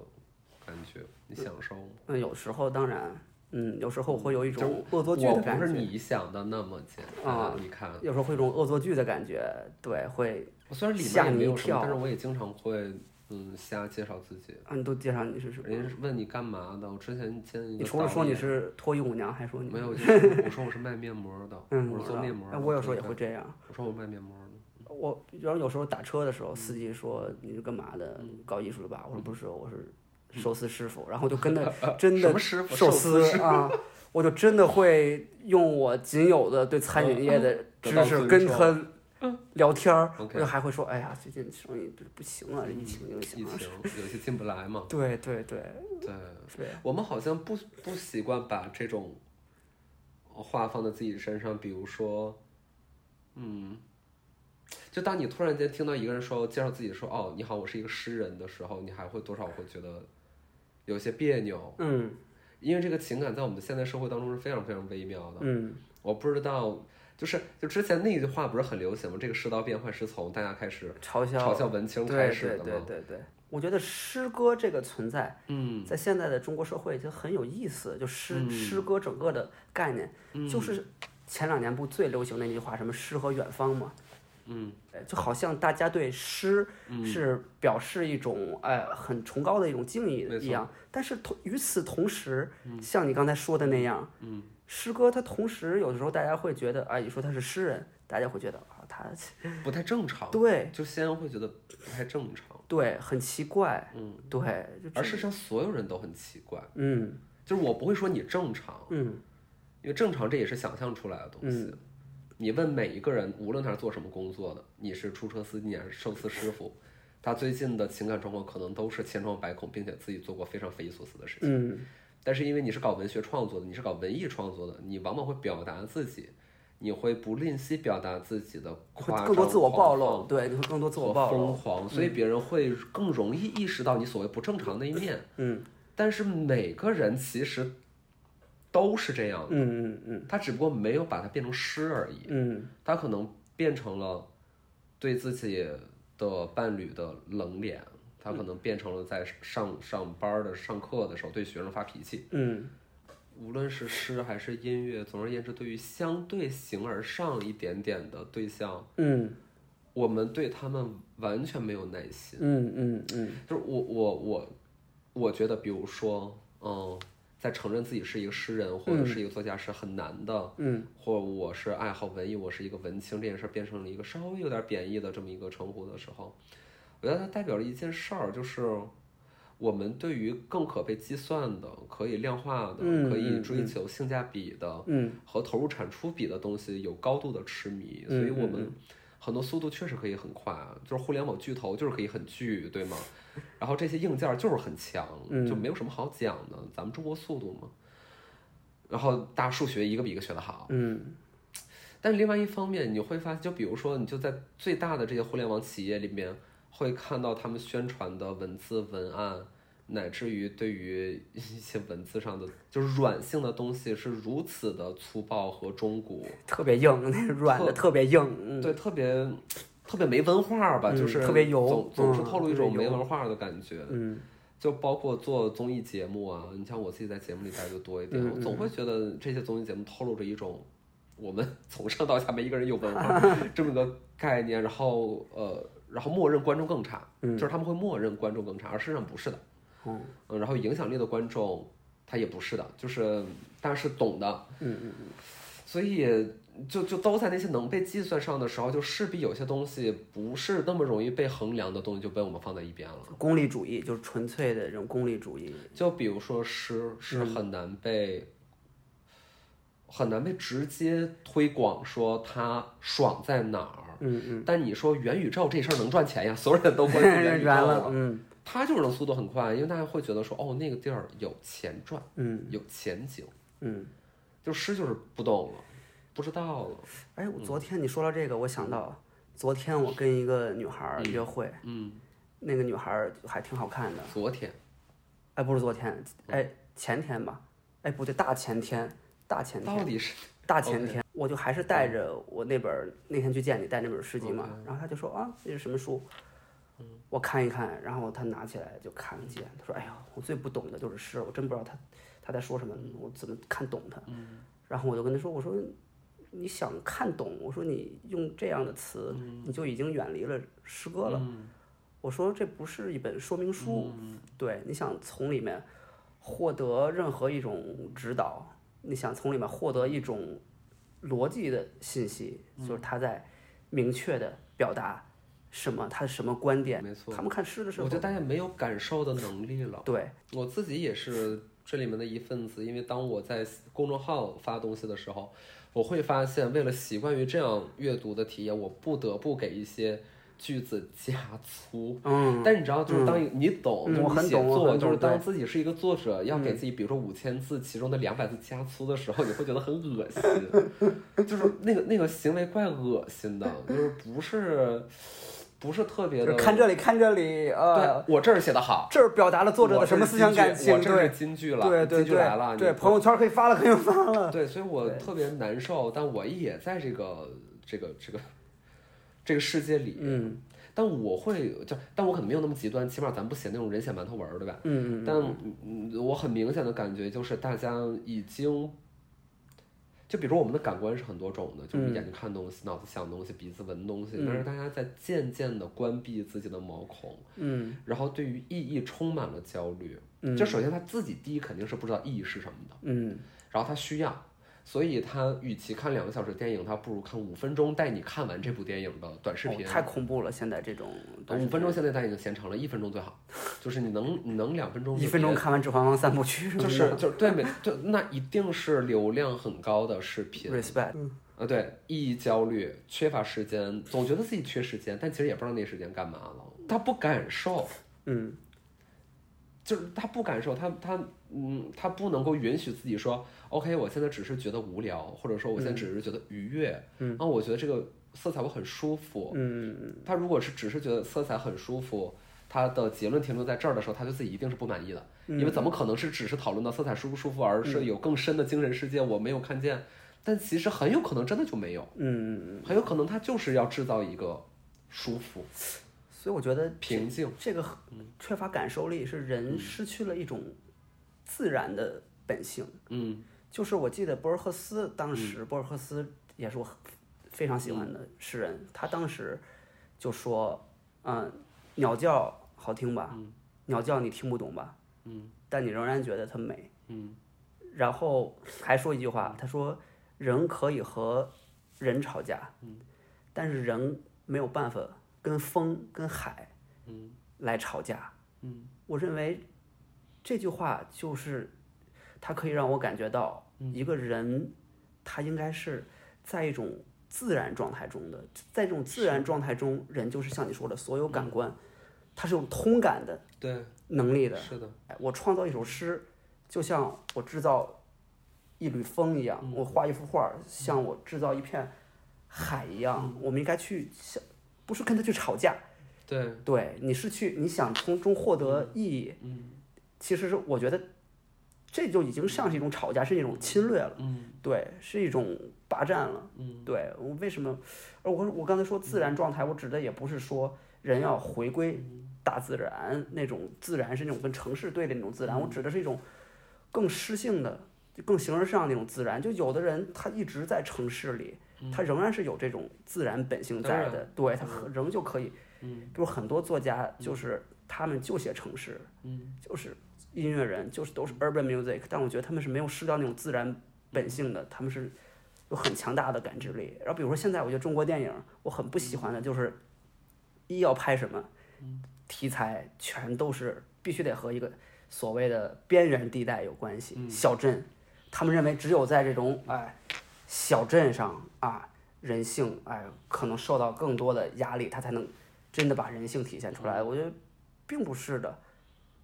感觉，你享受吗？嗯，有时候当然，嗯，有时候会有一种恶作剧的感觉。不是你想的那么简单，你看，有时候会有种恶作剧的感觉，对，会虽然里面也没有什么，但是我也经常会。嗯，瞎介绍自己啊！你都介绍你是什么？人家问你干嘛的？我之前见你除了说你是脱衣舞娘，还说你没有？<laughs> 我说我是卖面膜的，我做面膜。哎，我有时候也会这样。我说我卖面膜的。我然后有时候打车的时候，司机说你是干嘛的？搞艺术的吧？我说不是，我是寿司师傅。然后就跟着 <laughs> 真的寿司 <laughs> 啊，我就真的会用我仅有的对餐饮业的知识跟他。聊天儿，我就还会说，哎呀，最近生意不不行啊，疫情影响，疫情有些进不来嘛。对对对。对，我们好像不不习惯把这种话放在自己身上，比如说，嗯，就当你突然间听到一个人说介绍自己说哦你好我是一个诗人的时候，你还会多少会觉得有些别扭，嗯。因为这个情感在我们的现在社会当中是非常非常微妙的。嗯。我不知道，就是就之前那句话不是很流行吗？这个世道变幻是从大家开始嘲笑嘲笑文青开始的对吗？对对对，我觉得诗歌这个存在，嗯。在现在的中国社会就很有意思。就诗、嗯。诗歌整个的概念，就是前两年不最流行那句话，什么诗和远方嘛。嗯。哎就好像大家对诗是表示一种哎很崇高的一种敬意一样，但是同与此同时，像你刚才说的那样，嗯诗歌它同时有的时候大家会觉得，啊，你说他是诗人，大家会觉得啊，他 <laughs> 不太正常，对就先会觉得不太正常，对很奇怪，嗯，对，而事实上所有人都很奇怪，嗯。就是我不会说你正常，嗯。因为正常这也是想象出来的东西。你问每一个人，无论他是做什么工作的，你是出租车司机还是寿司师傅，他最近的情感状况可能都是千疮百孔，并且自己做过非常匪夷所思的事情。嗯但是因为你是搞文学创作的，你是搞文艺创作的，你往往会表达自己，你会不吝惜表达自己的会夸张、更多自我暴露，对，你会更多自我暴露，疯狂，所以别人会更容易意识到你所谓不正常的一面。嗯。但是每个人其实都是这样的，嗯嗯嗯。他只不过没有把它变成诗而已，嗯。他可能变成了对自己的伴侣的冷脸，他可能变成了在上上班的上课的时候对学生发脾气。嗯无论是诗还是音乐，总而言之，对于相对形而上一点点的对象，嗯我们对他们完全没有耐心。嗯嗯嗯就是我我我，我觉得，比如说，嗯，在承认自己是一个诗人或者是一个作家是很难的，嗯，或我是爱好文艺，我是一个文青这件事变成了一个稍微有点贬义的这么一个称呼的时候，我觉得它代表了一件事儿，就是我们对于更可被计算的、可以量化的、嗯可以嗯追求性价比的、嗯。和投入产出比的东西有高度的痴迷，所以我们很多速度确实可以很快，就是互联网巨头就是可以很巨，对吗？然后这些硬件就是很强，就没有什么好讲的，咱们中国速度嘛。然后大数学一个比一个学得好，嗯。但是另外一方面，你会发现，就比如说，你就在最大的这些互联网企业里面，会看到他们宣传的文字文案，乃至于对于一些文字上的就是软性的东西是如此的粗暴和中古，<laughs> 特别硬，那软的特别硬，嗯对，特别特别没文化吧，嗯就是特别油总总是嗯透露一种没文化的感觉。嗯就包括做综艺节目啊，你像我自己在节目里待的多一点，嗯我总会觉得这些综艺节目透露着一种我们 <laughs> 从上到下没一个人有文化 <laughs> 这么个概念，然后呃，然后默认观众更差，就是他们会默认观众更差，而事实上不是的，嗯嗯，然后影响力的观众他也不是的，就是但是懂的，嗯嗯嗯，所以就就都在那些能被计算上的时候，就势必有些东西不是那么容易被衡量的东西就被我们放在一边了。功利主义就是纯粹的这种功利主义，就比如说诗，是很难被、很难被直接推广说它爽在哪儿。嗯嗯，但你说元宇宙这事儿能赚钱呀，<laughs> 所有人都关注元宇宙圆 <laughs> 了，嗯。它就是能速度很快，因为大家会觉得说，哦，那个地儿有钱赚，嗯。有前景。嗯。就诗就是不动了，不知道了。哎，我昨天你说到这个，我想到昨天我跟一个女孩儿约会，嗯，那个女孩儿还挺好看的。昨天。哎，不是昨天，哎，前天吧？哎，不对，大前天，大前天，到底是大前天，我就还是带着我那本儿那天去见你带那本诗集嘛然后他就说啊，这是什么书？我看一看，然后他拿起来就看了几眼，他说：“哎呀，我最不懂的就是诗，我真不知道他他在说什么，我怎么看懂他？”然后我就跟他说：“我说你想看懂，我说你用这样的词，你就已经远离了诗歌了。我说这不是一本说明书，对，你想从里面获得任何一种指导，你想从里面获得一种逻辑的信息，就是他在明确的表达什么，他的什么观点。没错他们看诗的时候我觉，得大家没有感受的能力了。<laughs> 对，我自己也是这里面的一份子，因为当我在公众号发东西的时候，我会发现，为了习惯于这样阅读的体验，我不得不给一些句子加粗。嗯，但是你知道，就是当一你懂，就是你写作，就是当自己是一个作者，要给自己比如说五千字，其中的两百字加粗的时候，你会觉得很恶心，<laughs> 就是那个那个行为怪恶心的，就是不是不是特别的。看这里看这里，呃，对我这儿写的好，这儿表达了作者的什么思想感情，我这是金句了，对对金句来了，对，对，朋友圈可以发了，可以发了，对，所以我特别难受，但我也在这个这个这个这个世界里，嗯但我会就，但我可能没有那么极端，起码咱不写那种人血馒头文儿，对吧？嗯嗯但嗯我很明显的感觉就是大家已经，就比如说我们的感官是很多种的，就是嗯眼睛看东西，脑子想东西，鼻子闻东西，但是大家在渐渐的关闭自己的毛孔，嗯然后对于意义充满了焦虑。嗯就首先他自己第一肯定是不知道意义是什么的。嗯然后他需要，所以他与其看两个小时电影，他不如看五分钟带你看完这部电影的短视频。哦太恐怖了，现在这种五分钟现在他已经嫌长了，一分钟最好，<laughs> 就是你能你能两分钟一分钟看完《指环王》三部曲。就，是 <laughs> 就是对没就那一定是流量很高的视频。respect，啊，对，意义焦虑，缺乏时间，总觉得自己缺时间，但其实也不知道那时间干嘛了，他不感受，嗯。就是他不感受，他他嗯，他不能够允许自己说，OK，我现在只是觉得无聊，或者说我现在只是觉得愉悦，嗯，啊，我觉得这个色彩我很舒服，嗯嗯他如果是只是觉得色彩很舒服，他的结论停留在这儿的时候，他对自己一定是不满意的，因为怎么可能是只是讨论到色彩舒不舒服，而是有更深的精神世界我没有看见，但其实很有可能真的就没有，嗯嗯，很有可能他就是要制造一个舒服、所以我觉得平静，这个缺乏感受力是人失去了一种自然的本性。嗯。就是我记得博尔赫斯当时，博尔赫斯也是我非常喜欢的诗人，他当时就说，嗯，鸟叫好听吧，鸟叫你听不懂吧，嗯。但你仍然觉得它美。嗯。然后还说一句话，他说人可以和人吵架，嗯。但是人没有办法跟风跟海嗯。来吵架。嗯。我认为这句话就是，它可以让我感觉到一个人，他应该是在一种自然状态中的，在这种自然状态中，人就是像你说的，所有感官，它是有通感的对，能力的。是的，哎我创造一首诗，就像我制造一缕风一样，我画一幅画，像我制造一片海一样。我们应该去想，不是跟他去吵架，对，对，你是去你想从中获得意义。嗯其实是我觉得这就已经像是一种吵架，是一种侵略了，嗯对，是一种霸占了。嗯对我为什么？而我我刚才说自然状态，我指的也不是说人要回归大自然那种自然，是那种跟城市对的那种自然，我指的是一种更诗性的、更形而上那种自然。就有的人他一直在城市里，他仍然是有这种自然本性在当的，对他仍旧可以。嗯比如很多作家就是他们就写城市，嗯就是音乐人，就是都是 urban music，但我觉得他们是没有失掉那种自然本性的，他们是有很强大的感知力。然后比如说现在我觉得中国电影我很不喜欢的就是，一要拍什么，题材全都是必须得和一个所谓的边缘地带有关系，小镇，他们认为只有在这种哎小镇上啊人性哎可能受到更多的压力，他才能真的把人性体现出来。我觉得并不是的。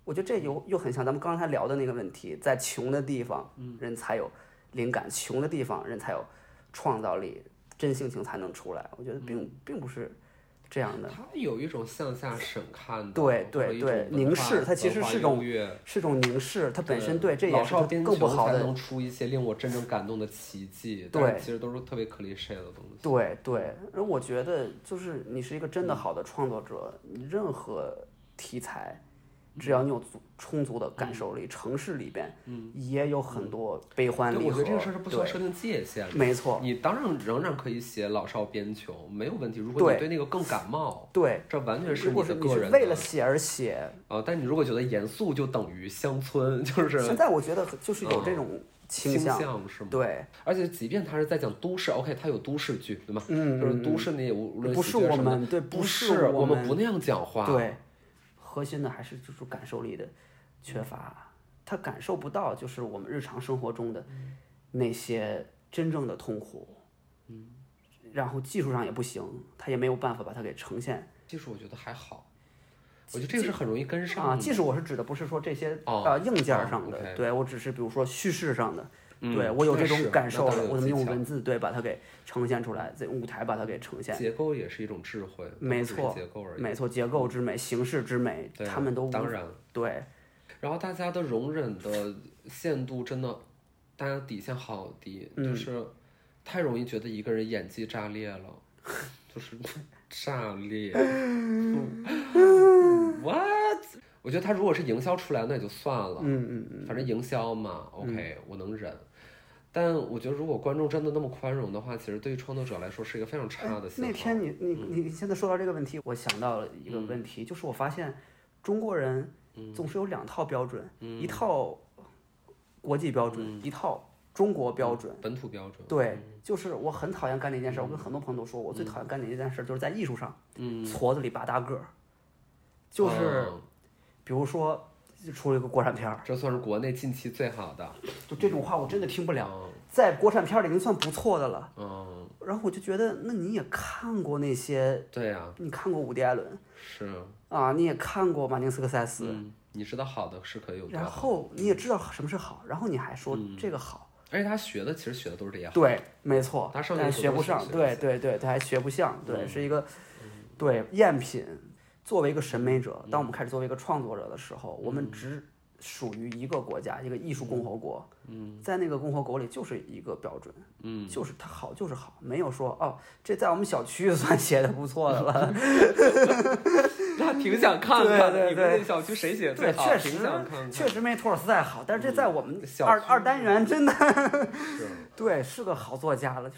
我觉得这又又很像咱们刚才聊的那个问题，在穷的地方，人才有灵感；穷的地方，人才有创造力，真性情才能出来。我觉得并并不是这样的，它有一种向下审看的，对对对凝视它其实是种是种凝视，它本身对这也是更不好的穷才能出一些令我真正感动的奇迹，对但其实都是特别 cliche 的东西。对对，而我觉得就是你是一个真的好的创作者，你任何题材，只要你有足充足的感受力，城市里边也有很多悲欢，离合。我觉得这个事儿是不需要设定界限的。没错，你当然仍然可以写老少边穷，没有问题。如果你对那个更感冒，对。这完全是你的个人是你是为了写而写，啊。但你如果觉得严肃就等于乡村，就是现在我觉得就是有这种倾倾向。向是吗？对，而且即便他是在讲都市，OK，他有都市剧，对吗？嗯就是都市你也无论不是我们对不不是是我们们不那样讲话。对，核心的还是就是感受力的缺乏，他感受不到就是我们日常生活中的那些真正的痛苦，嗯，然后技术上也不行，他也没有办法把它给呈现。技术我觉得还好，我觉得这个是很容易跟上啊，技术我是指的不是说这些哦呃硬件上哦的对我只是比如说叙事上的，嗯对我有这种感受我怎么用文字对把它给呈现出来，在舞台把它给呈现。结构也是一种智慧，没错结构而已。没错，结构之美、形式之美，他们都当然，对，然后大家的容忍的限度真的，大家底线好低，嗯就是太容易觉得一个人演技炸裂了，就是 <laughs> 炸裂。<laughs> What？我觉得他如果是营销出来，那也就算了，嗯嗯嗯，反正营销嘛，OK，、我能忍。但我觉得，如果观众真的那么宽容的话，其实对于创作者来说是一个非常差的信号。那天你你你现在说到这个问题，我想到了一个问嗯题，就是我发现中国人总是有两套标准，嗯。一套国际标准，一套中国标准。本土标准，对，就是我很讨厌干的一件事，我跟很多朋友都说，我最讨厌干的一件事就是在艺术上，嗯，矬子里拔大个儿，就是嗯比如说就出了一个国产片儿，这算是国内近期最好的。就这种话我真的听不了，嗯在国产片儿里已经算不错的了。嗯，然后我就觉得，那你也看过那些，对呀、你看过伍迪·艾伦是，啊，你也看过马丁·斯科塞斯，嗯，你知道好的是可以有多然，后你也知道什么是好，然后你还说嗯这个好，而且他学的其实学的都是这些。对，没错，他上学不上，对对对，他还学不像，对，嗯是一个对赝品。作为一个审美者，嗯当我们开始作为一个创作者的时候，我们只属于一个国家，一个艺术共和国。嗯，在那个共和国里就是一个标准，嗯，就是它好就是好，没有说哦，这在我们小区算写的不错的了。<laughs> <laughs> 他挺想看看的，对对你们对那小区谁写的最对，好？确实挺想看看。确实没托尔斯泰好，但是这在我们小区二二单元真的是。<laughs> 对是个好作家了，就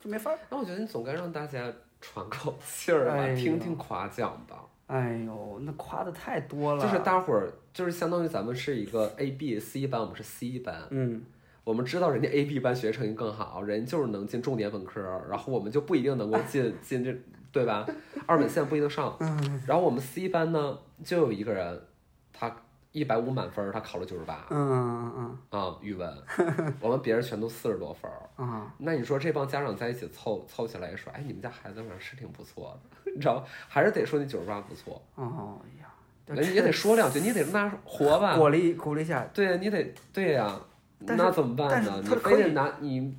就没法儿。那我觉得你总该让大家喘口气儿吧，哎听听夸奖吧。哎呦，那夸的太多了。就是大伙儿，就是相当于咱们是一个 A B C 班，我们是 C 班。嗯，我们知道人家 A B 班学习成绩更好，人就是能进重点本科，然后我们就不一定能够进 <laughs> 进这，对吧？二本线不一定上。然后我们 C 班呢，就有一个人，他一百五满分，他考了九十八嗯嗯嗯啊，语文。<laughs> 我们别人全都四十多分啊，<laughs> 那你说这帮家长在一起凑凑起来说，哎，你们家孩子反正是挺不错的，<laughs> 你知道吗？还是得说你九十八不错，哦呀，人你也得说两句，你得让他活吧。鼓励鼓励一下。对呀，你得对呀、那怎么办呢？你他可以非得拿你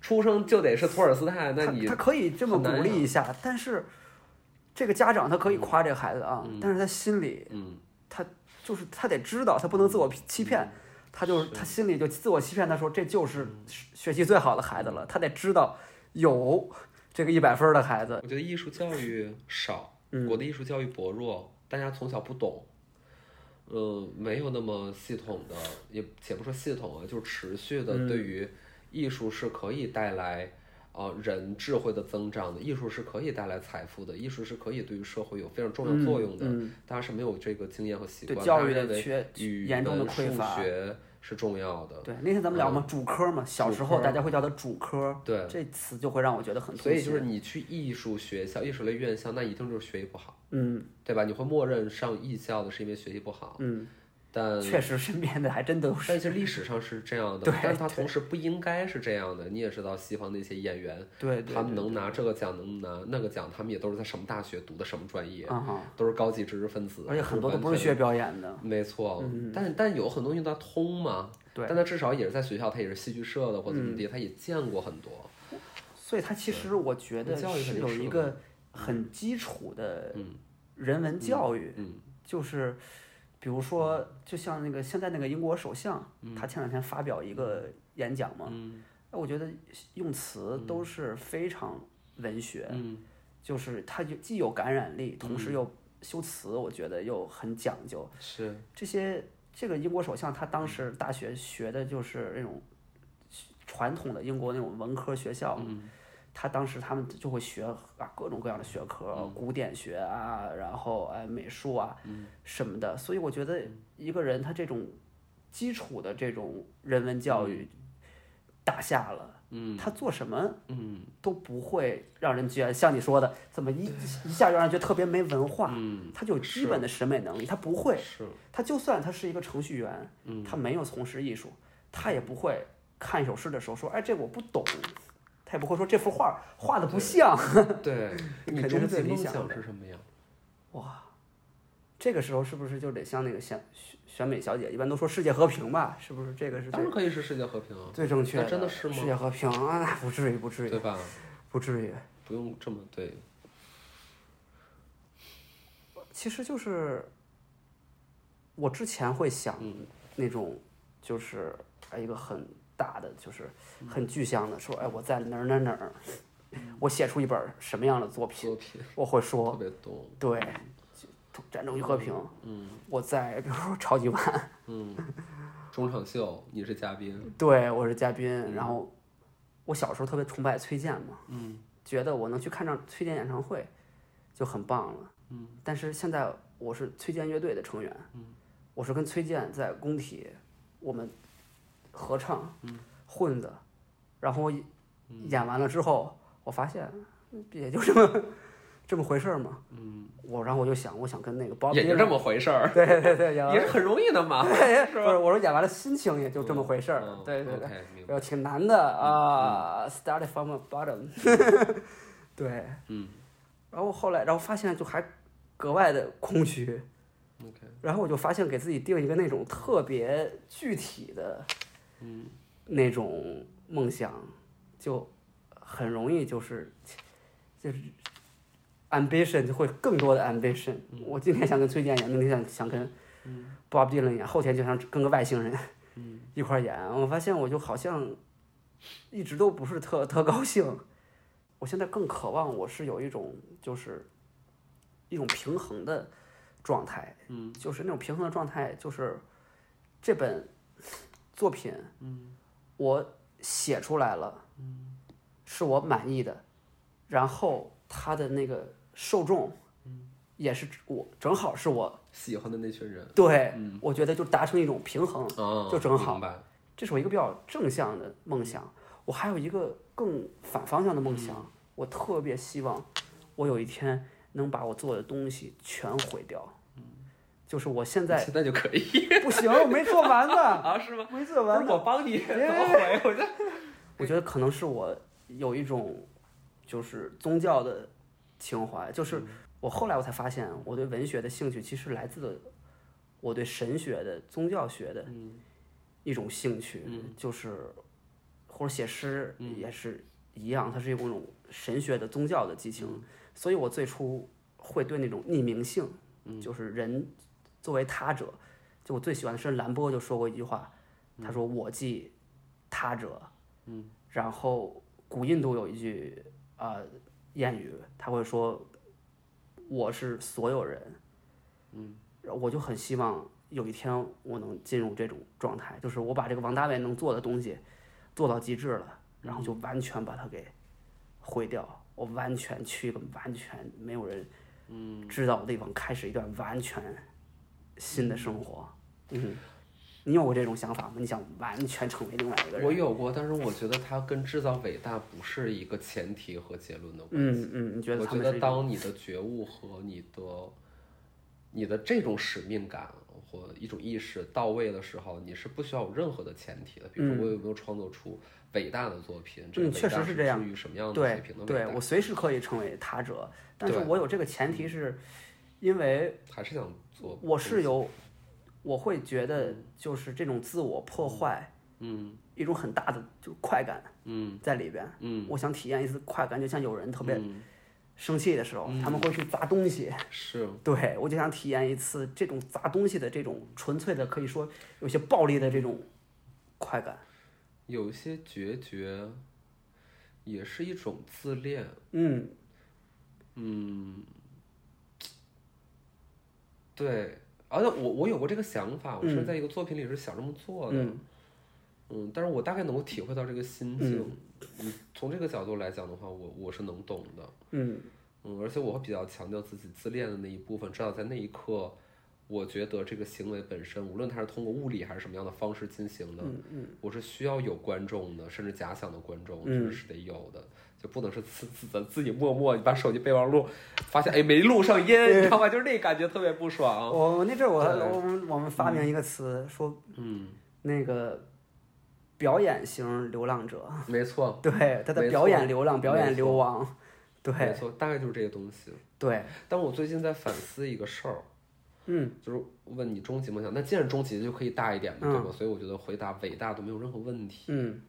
出生就得是托尔斯泰，那你他他可以这么鼓励一下，但是这个家长他可以夸这个孩子啊，但是他心里嗯他就是他得知道，他不能自我欺骗，他就是他心里就自我欺骗，他说这就是学习最好的孩子了，他得知道有这个一百分儿的孩子，我觉得艺术教育少，嗯国的艺术教育薄弱，大家从小不懂，嗯，没有那么系统的，也且不说系统啊，就是持续嗯的对于艺术是可以带来。呃，人智慧的增长的艺术是可以带来财富的，艺术是可以对于社会有非常重要作用的。嗯大家是没有这个经验和习惯，对教育的缺语严重的匮乏是重要的。对，那天咱们聊嘛，主科嘛，小时候大家会叫它主科，对这词就会让我觉得很所以就是你去艺术学校、艺术类院校，那一定就是学习不好，嗯对吧？你会默认上艺校的是因为学习不好，嗯，但确实身边的还真都是，但是历史上是这样的 <laughs> 对，但是他同时不应该是这样的。你也知道，西方那些演员，对对，他们能拿这个奖，能拿那个奖，他们也都是在什么大学读的什么专业，都是高级知识分子，而且很多都不是学表演的，没错，但但有很多东西他通嘛，对但他至少也是在学校，他也是戏剧社的或怎么地，他也见过很多，所以他其实我觉得教育肯是定有一个很基础的嗯人文教育，嗯就是比如说，就像那个现在那个英国首相，他前两天发表一个演讲嘛，嗯哎我觉得用词都是非常文学，嗯就是他就既有感染力，同时又修辞，我觉得又很讲究。是这些这个英国首相他当时大学学的就是那种传统的英国那种文科学校，他当时他们就会学啊各种各样的学科，古典学啊，然后哎美术啊、什么的，所以我觉得一个人他这种基础的这种人文教育打下了。嗯。他做什么嗯。都不会让人觉得像你说的，怎么一一下就让人觉得特别没文化。嗯。他就有基本的审美能力，他不会，是。他就算他是一个程序员，嗯。他没有从事艺术，他也不会看一首诗的时候说，哎，这个我不懂，他也不会说这幅画画的不像。对，<laughs> 你肯定是最理想的是什么呀？哇，这个时候是不是就得像那个选选选美小姐，一般都说世界和平吧？是不是这个是最当然可以是世界和平啊，最正确那真的是吗世界和平啊，那不至于，不至于，对吧？不至于。不用这么对，其实就是我之前会想那种，就是哎一个很大的，就是很具象的说，哎我在哪儿哪儿哪儿，我写出一本什么样的作品，作品我会特说别多，对，战争与和平，嗯，我在比如说超级碗，嗯，中场秀你是嘉宾，对我是嘉宾，然后我小时候特别崇拜崔健嘛，嗯，觉得我能去看场崔健演唱会就很棒了，嗯，但是现在我是崔健乐队的成员，嗯，我是跟崔健在工体我们合唱，嗯，混子，然后演完了之后，我发现 <laughs> 也就这么这么回事儿嘛，嗯，我然后我就想，我想跟那个 Bob 也就这么回事儿，对对对，演完也是很容易的嘛，<laughs> 不是我说演完了心情也就这么回事儿，嗯。对对对。然后挺难的啊、s t a r t from the bottom，<laughs> 对，嗯。然后后来，然后发现就还格外的空虚，，OK，然后我就发现给自己定一个那种特别具体的，嗯，那种梦想，就很容易就是就是 ambition 就会更多的 ambition、我今天想跟崔健演，明天想想跟 Bob Dylan 演，后天就想跟个外星人一块儿演。我发现我就好像一直都不是特特高兴。我现在更渴望我是有一种就是一种平衡的状态，嗯，就是那种平衡的状态，就是这本作品，嗯，我写出来了，嗯，是我满意的，然后他的那个受众，嗯，也是我正好是我喜欢的那群人，对，我觉得就达成一种平衡，哦，就正好，这是我一个比较正向的梦想。我还有一个更反方向的梦想，我特别希望我有一天能把我做的东西全毁掉。就是我现在现在就可以 <laughs> 不行，我没做完呢，<laughs> 啊？是吗？没做完。我帮你怎么回？我就 <laughs> 我觉得可能是我有一种就是宗教的情怀，就是我后来我才发现，我对文学的兴趣其实来自我对神学的宗教学的一种兴趣，就是或者写诗也是一样，它是一种神学的宗教的激情，所以我最初会对那种匿名性，就是人作为他者，就我最喜欢的是兰波就说过一句话，他说我即他者。嗯然后古印度有一句啊、谚语，他会说我是所有人，嗯，我就很希望有一天我能进入这种状态，就是我把这个王大卫能做的东西做到极致了，然后就完全把它给毁掉，我完全去一个完全没有人嗯知道的地方，开始一段完全新的生活，嗯。你有过这种想法吗？你想完全成为另外一个人？我有过，但是我觉得它跟制造伟大不是一个前提和结论的关系。嗯嗯，你觉得我觉得当你的觉悟和你的你的这种使命感或一种意识到位的时候，你是不需要有任何的前提的。比如说，我有没有创作出伟大的作品？这个嗯，确实是这样基于什么样的水平的？对我随时可以成为他者，但是我有这个前提是，因为还是想做。我是有，我会觉得就是这种自我破坏，嗯一种很大的就快感嗯在里边。嗯我想体验一次快感，就像有人特别嗯生气的时候，他们会去砸东西。是对我就想体验一次这种砸东西的这种纯粹的，可以说有些暴力的这种快感。有些决绝，也是一种自恋。嗯嗯，对，而且我我有过这个想法，我是在一个作品里是想这么做的。嗯嗯，但是我大概能够体会到这个心境。嗯，从这个角度来讲的话，我我是能懂的。嗯嗯，而且我会比较强调自己自恋的那一部分，至少在那一刻，我觉得这个行为本身，无论它是通过物理还是什么样的方式进行的，嗯我是需要有观众的，甚至假想的观众，嗯这是得有的，就不能是自自的自己默默，你把手机备忘录，发现哎没录上音，你知道吗？就是那感觉特别不爽。我我那阵儿我我们我们发明一个词说嗯，那个表演型流浪者，没错，<laughs> 对他的表演流浪、表演流亡，对没错，大概就是这个东西。对，但我最近在反思一个事儿，嗯就是问你终极梦想，那既然终极就可以大一点嘛，嗯对吧？所以我觉得回答伟大都没有任何问题。嗯，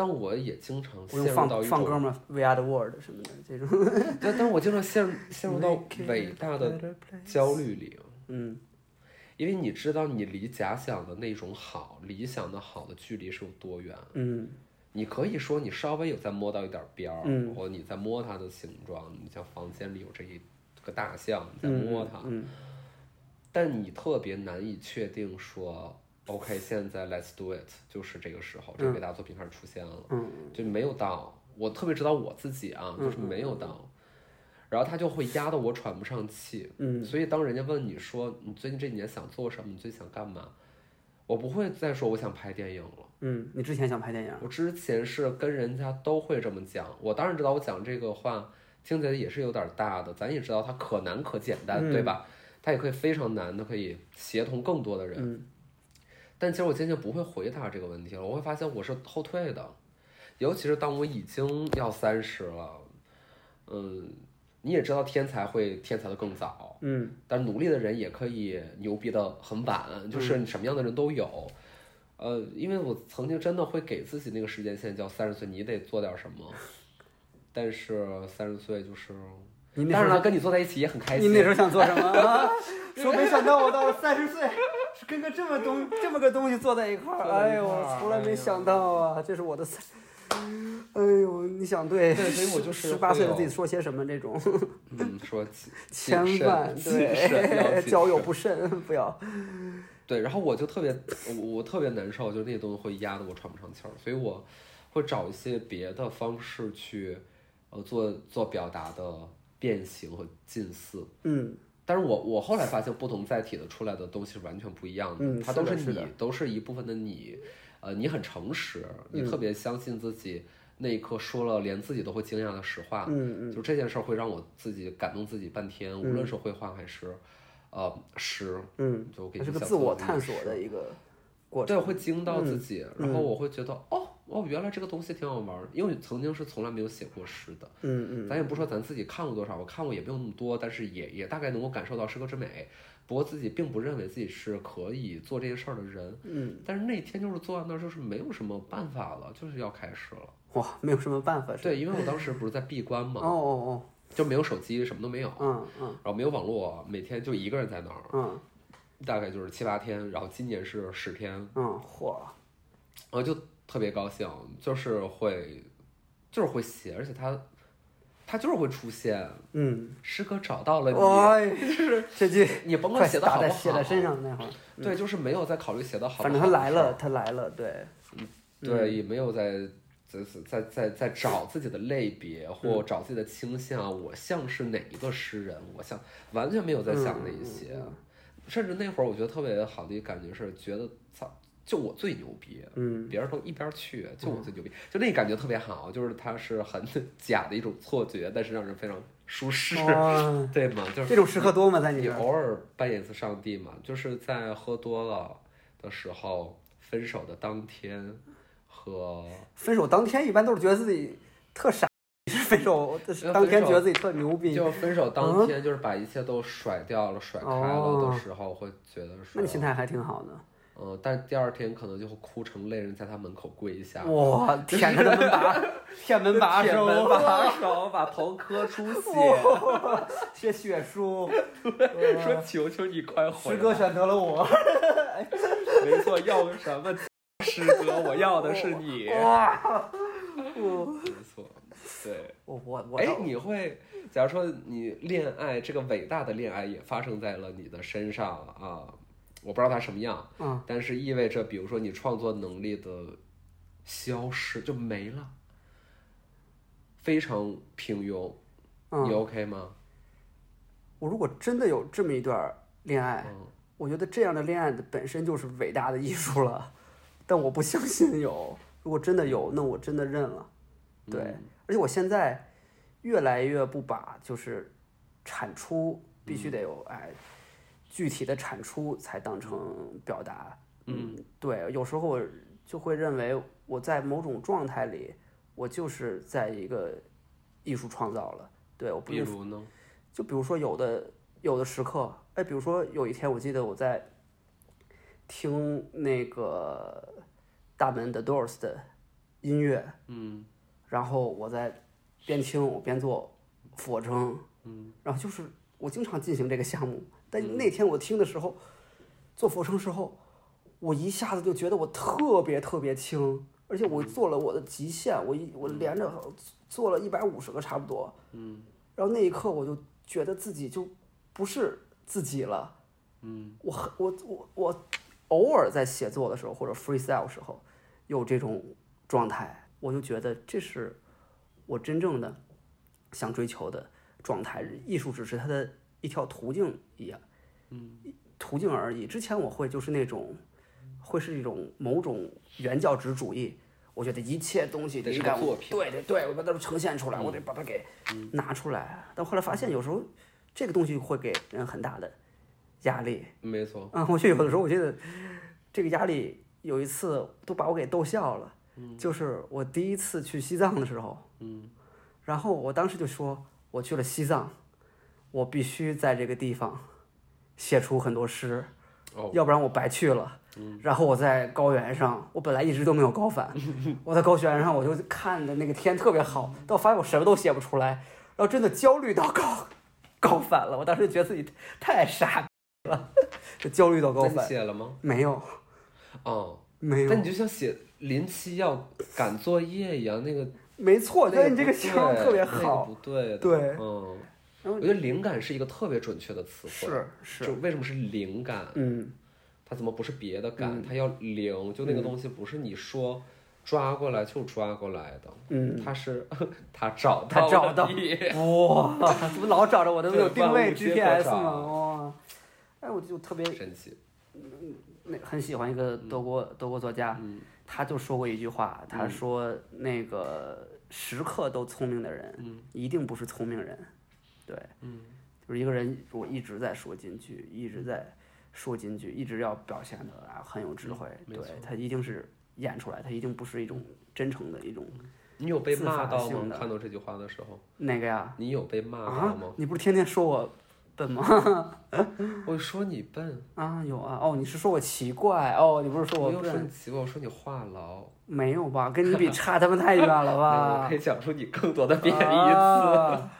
但我也经常陷入到一种，放歌吗？We are the world 什么的这种。<laughs> 但但我经常陷入 <laughs> 陷入到伟大的焦虑里，嗯因为你知道你离假想的那种好、理想的好的距离是有多远。嗯你可以说你稍微有在摸到一点边儿，嗯或者你在摸它的形状，你像房间里有这一个大象，你在摸它，嗯但你特别难以确定说，OK，现在 Let's do it，就是这个时候，这个伟大作品开始出现了，嗯就没有到。我特别知道我自己啊，就是没有到，然后他就会压得我喘不上气。嗯所以当人家问你说你最近这几年想做什么，你最想干嘛，我不会再说我想拍电影了。嗯，你之前想拍电影？我之前是跟人家都会这么讲，我当然知道我讲这个话听起来也是有点大的，咱也知道它可难可简单，嗯对吧？它也可以非常难的，可以协同更多的人。嗯但其实我渐渐不会回答这个问题了，我会发现我是后退的，尤其是当我已经要三十了，嗯，你也知道天才会天才的更早，嗯但努力的人也可以牛逼的很晚，就是什么样的人都有。呃，因为我曾经真的会给自己那个时间线叫三十岁，你得做点什么。但是三十岁就是，你那时候当然了，跟你坐在一起也很开心。你那时候想做什么 <laughs> 啊？说没想到我到了三十岁，是跟个这么东这么个东西坐在一块儿，哎呦，我从来没想到啊，这是我的三。哎呦，你想对，对所以我就是十八岁的自己说些什么这种，嗯，<laughs> 说谨千万对 <laughs> 交友不慎，不要。对，然后我就特别，我我特别难受，就那些东西会压得我喘不上气儿，所以我会找一些别的方式去，呃，做做表达的变形和近似。嗯。但是我我后来发现，不同载体的出来的东西是完全不一样的，嗯它都是你，是的是的都是一部分的你，呃，你很诚实，你嗯。特别相信自己，那一刻说了连自己都会惊讶的实话，嗯嗯。就这件事儿会让我自己感动自己半天，无论是绘画还是，呃，诗，嗯，就给它是个自我探索的一个。过，程。对会惊到自己，嗯然后我会觉得，哦哦，原来这个东西挺好玩儿，因为曾经是从来没有写过诗的，嗯嗯咱也不说咱自己看过多少，我看过也没有那么多，但是也也大概能够感受到诗歌之美。不过自己并不认为自己是可以做这件事儿的人，嗯，但是那天就是坐在那儿，就是没有什么办法了，就是要开始了。哇，没有什么办法是。对，因为我当时不是在闭关嘛哦哦，哦就没有手机，什么都没有，哦，嗯嗯然后没有网络，每天就一个人在那儿，嗯大概就是七八天，然后今年是十天，嗯，嚯，然后就特别高兴，就是会，就是会写，而且他，他就是会出现，嗯，诗歌找到了你，哇，就是这句你甭管写的好不好，写在身上那会儿，对，就是没有在考虑写的好不好，反正他来了，，他来了，对，对，也没有在在在在在找自己的类别嗯。或找自己的倾向，我像是哪一个诗人，我像完全没有在想那些，嗯。甚至那会儿我觉得特别好的一个感觉是，觉得操，就我最牛逼，嗯别人都一边去，就我最牛逼，就那感觉特别好，就是它是很 <laughs> 假的一种错觉，但是让人非常舒适，哇，对吗？就是这种时刻多吗？在你你？偶尔扮演一次上帝嘛，就是在喝多了的时候，分手的当天和分手当天一般都是觉得自己特傻，分手 <laughs> 当天觉得自己特牛逼。就分手当天，就是把一切都甩掉了、甩开了的时候，会觉得说那你，心态还挺好的。嗯，但第二天可能就会哭成泪人，在他门口跪下，哇，<laughs> 舔着门把，舔门把手，舔门把手，把头磕出血，写血书，<laughs> 说求求你快回来。师哥选择了我。没错，要个什么 <laughs> 师哥？我要的是你。哇，没错，对。我我我哎，你会，假如说你恋爱这个伟大的恋爱也发生在了你的身上啊，我不知道它什么样，嗯，但是意味着，比如说你创作能力的消失就没了，非常平庸，你嗯，OK 吗？我如果真的有这么一段恋爱，嗯我觉得这样的恋爱的本身就是伟大的艺术了，但我不相信有。如果真的有，那我真的认了。对，嗯而且我现在越来越不把就是产出必须得有哎具体的产出才当成表达。嗯，对，有时候我就会认为我在某种状态里，我就是在一个艺术创造了。对，我不比如呢？就比如说有的有的时刻，哎，比如说有一天，我记得我在听那个大门 The Doors 的音乐，嗯然后我在边听我边做俯卧撑，嗯然后就是我经常进行这个项目，但那天我听的时候，做俯卧撑时候，我一下子就觉得我特别特别轻，而且我做了我的极限，我一我连着做了一百五十个差不多，嗯然后那一刻我就觉得自己就不是自己了。嗯我很我我我偶尔在写作的时候或者 freestyle 的时候有这种状态，我就觉得这是我真正的想追求的状态。艺术只是它的一条途径一样，嗯，途径而已。之前我会就是那种会是一种某种原教旨主义。我觉得一切东西得是灵感个作品对对对，我把它呈现出来，我得把它给拿出来。但后来发现，有时候这个东西会给人很大的压力。没错。啊，我觉得有的时候，我觉得这个压力有一次都把我给逗笑了。就是我第一次去西藏的时候，嗯然后我当时就说，我去了西藏，我必须在这个地方写出很多诗，哦要不然我白去了。然后我在高原上，我本来一直都没有高反，<laughs> 我在高原上我就看的那个天特别好，但我发现我什么都写不出来，然后真的焦虑到高高反了。我当时觉得自己太傻了，就焦虑到高反。写了吗？没有，哦，没有但，你就像写临期要赶作业一样，那个没错，那但是你这个不形容特别对那个好不，对，对嗯，我觉得灵感是一个特别准确的词汇，是，就是为什么是灵感？嗯，它怎么不是别的感？它要灵，就那个东西不是你说抓过来就抓过来的，嗯，它是 <laughs> 它找他到找到哇，怎么老找着我都没有定位 GPS 找吗？哇，哎，我就特别神奇，那很喜欢一个德国、德国作家，嗯他就说过一句话，他说那个时刻都聪明的人，嗯一定不是聪明人，对，嗯就是一个人如果一直在说金句，一直在说金句，一直要表现的啊很有智慧，对他一定是演出来，他一定不是一种真诚的一种你有被骂到吗？看到这句话的时候，哪个呀你有被骂到啊吗？，你不是天天说我笨吗？<laughs> 我说你笨，啊，有啊，哦，你是说我奇怪哦，你不是说我我又说你笨？奇怪，我说你话痨，没有吧？跟你比差他妈太远了吧 <laughs> 我吧可？以讲出你更多的贬义词。啊，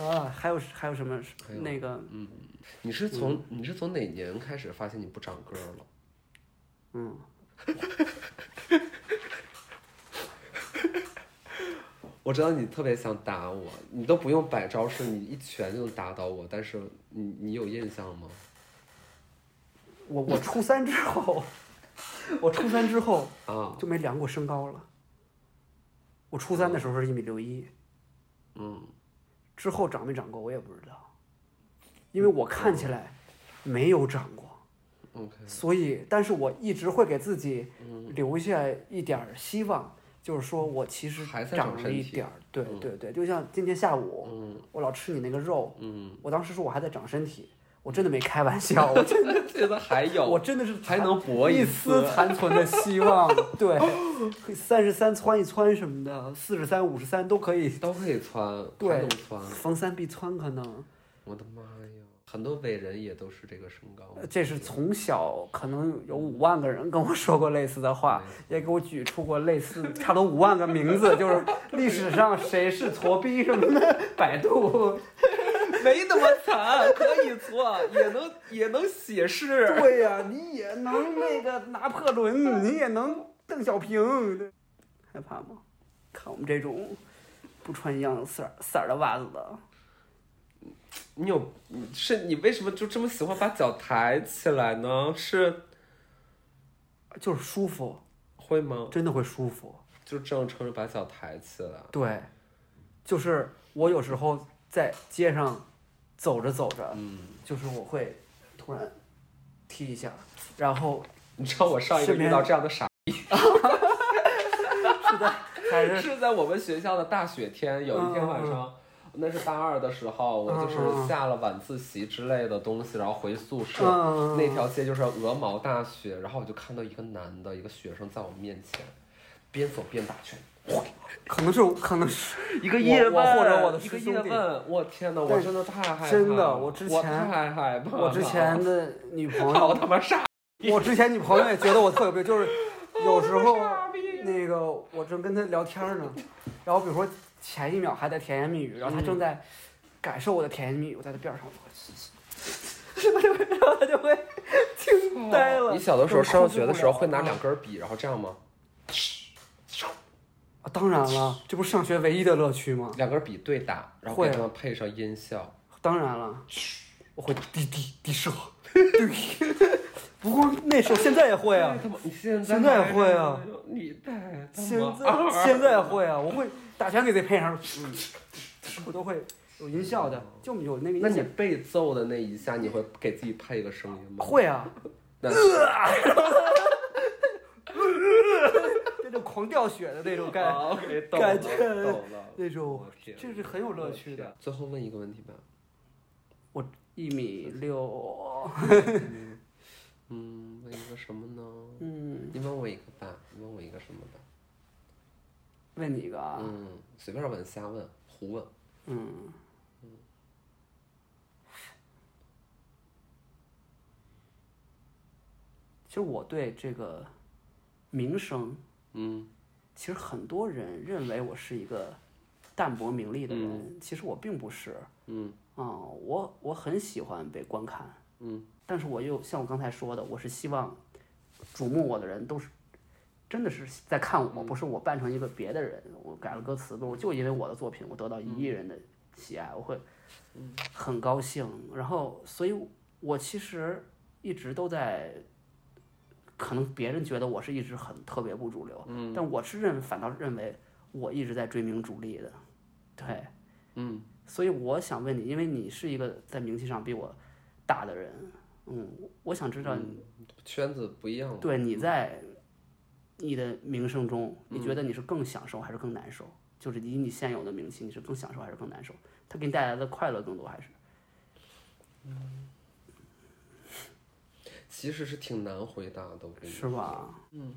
啊，还有还有什么那个嗯你是从你是从哪年开始发现你不长个儿了？嗯，<laughs> 我知道你特别想打我，你都不用摆招式，你一拳就能打倒我。但是你你有印象吗？<laughs> 我我初三之后，我初三之后啊，就没量过身高了。我初三的时候是一米六一，嗯，之后长没长过我也不知道，因为我看起来没有长过。所以，但是我一直会给自己嗯留下一点儿希望，就是说我其实长了一点儿，对嗯。对对，就像今天下午，嗯。我老吃你那个肉，嗯，我当时说我还在长身体，我真的没开玩笑，我真的，<laughs> 觉得还有，我真的是还能搏一丝丝残存的希望，<laughs> 对，三十三窜一窜什么的，四十三、五十三都可以，都可以窜，对还能穿。逢三必窜，可能。我的妈呀，很多伟人也都是这个身高。这是从小可能有五万个人跟我说过类似的话，也给我举出过类似差不多五万个名字，就是历史上谁是矬逼什么的，百度。<laughs> 没那么惨，可以错，也能也能写诗。对呀、你也能那个拿破仑，你也能邓小平，害怕吗？看我们这种不穿一样色儿色儿的袜子的，你有是你为什么就这么喜欢把脚抬起来呢？是就是舒服，会吗？真的会舒服。就这样撑着把脚抬起来。对，就是我有时候在街上走着走着，嗯，就是我会突然踢一下，然后你知道我上一个遇到这样的傻逼，<laughs> 是在还是是在我们学校的大雪天，有一天晚上。那是大二的时候，我就是下了晚自习之类的东西，然后回宿舍，嗯那条街就是鹅毛大雪，然后我就看到一个男的，一个学生在我面前，边走边打拳，<laughs> 可能是可能是一个我叶问，我或者我的一个师兄弟叶问，我天哪，我真的太害怕了，真的我之前我太害怕，我之前的女朋好友，他妈傻，我之前女朋友也觉得我特有病，<laughs> 就是有时候那个我正跟她聊天呢，<laughs> 然后比如说前一秒还在甜言蜜语，然后她正在感受我的甜言蜜语，我在她边上，我就会，然后她就会惊呆了。你小的时候上学的时候会拿。两根笔，然后这样吗？啊，当然了，这不是上学唯一的乐趣吗？两根笔对打，然后会给他们配上音效。当然了，我会滴滴滴射，对。不过那时候现在也会啊，你现在现在也会啊，你带现在现在也会啊，我会打拳给自己配上，嗯，我都会有音效的，就有那个那你。被揍的那一下，你会给自己配一个声音吗？会啊，<laughs> 狂掉血的那种感，啊，OK，懂，感觉。那种我天这是很有乐趣的。最后问一个问题吧，我一米六，<laughs> 嗯，问一个什么呢？嗯，你问我一个吧，你问我一个什么吧？问你一个啊，嗯，随便问，瞎问，胡问。嗯，其实我对这个名声，嗯。其实很多人认为我是一个淡泊名利的人，其实我并不是。嗯。啊、我我很喜欢被观看，嗯。但是我又像我刚才说的，我是希望瞩目我的人都是真的是在看我，不是我扮成一个别的人。我改了歌词，我就因为我的作品，我得到一亿人的喜爱，我会很高兴。然后，所以我其实一直都在，可能别人觉得我是一直很特别不主流，嗯但我是认反倒认为我一直在追名逐利的，对。嗯所以我想问你，因为你是一个在名气上比我大的人，嗯，我想知道你，圈子不一样了。对你在你的名声中，你觉得你是更享受还是更难受？就是以你现有的名气，你是更享受还是更难受？它给你带来的快乐更多还是？其实是挺难回答的，我跟你是吧？嗯。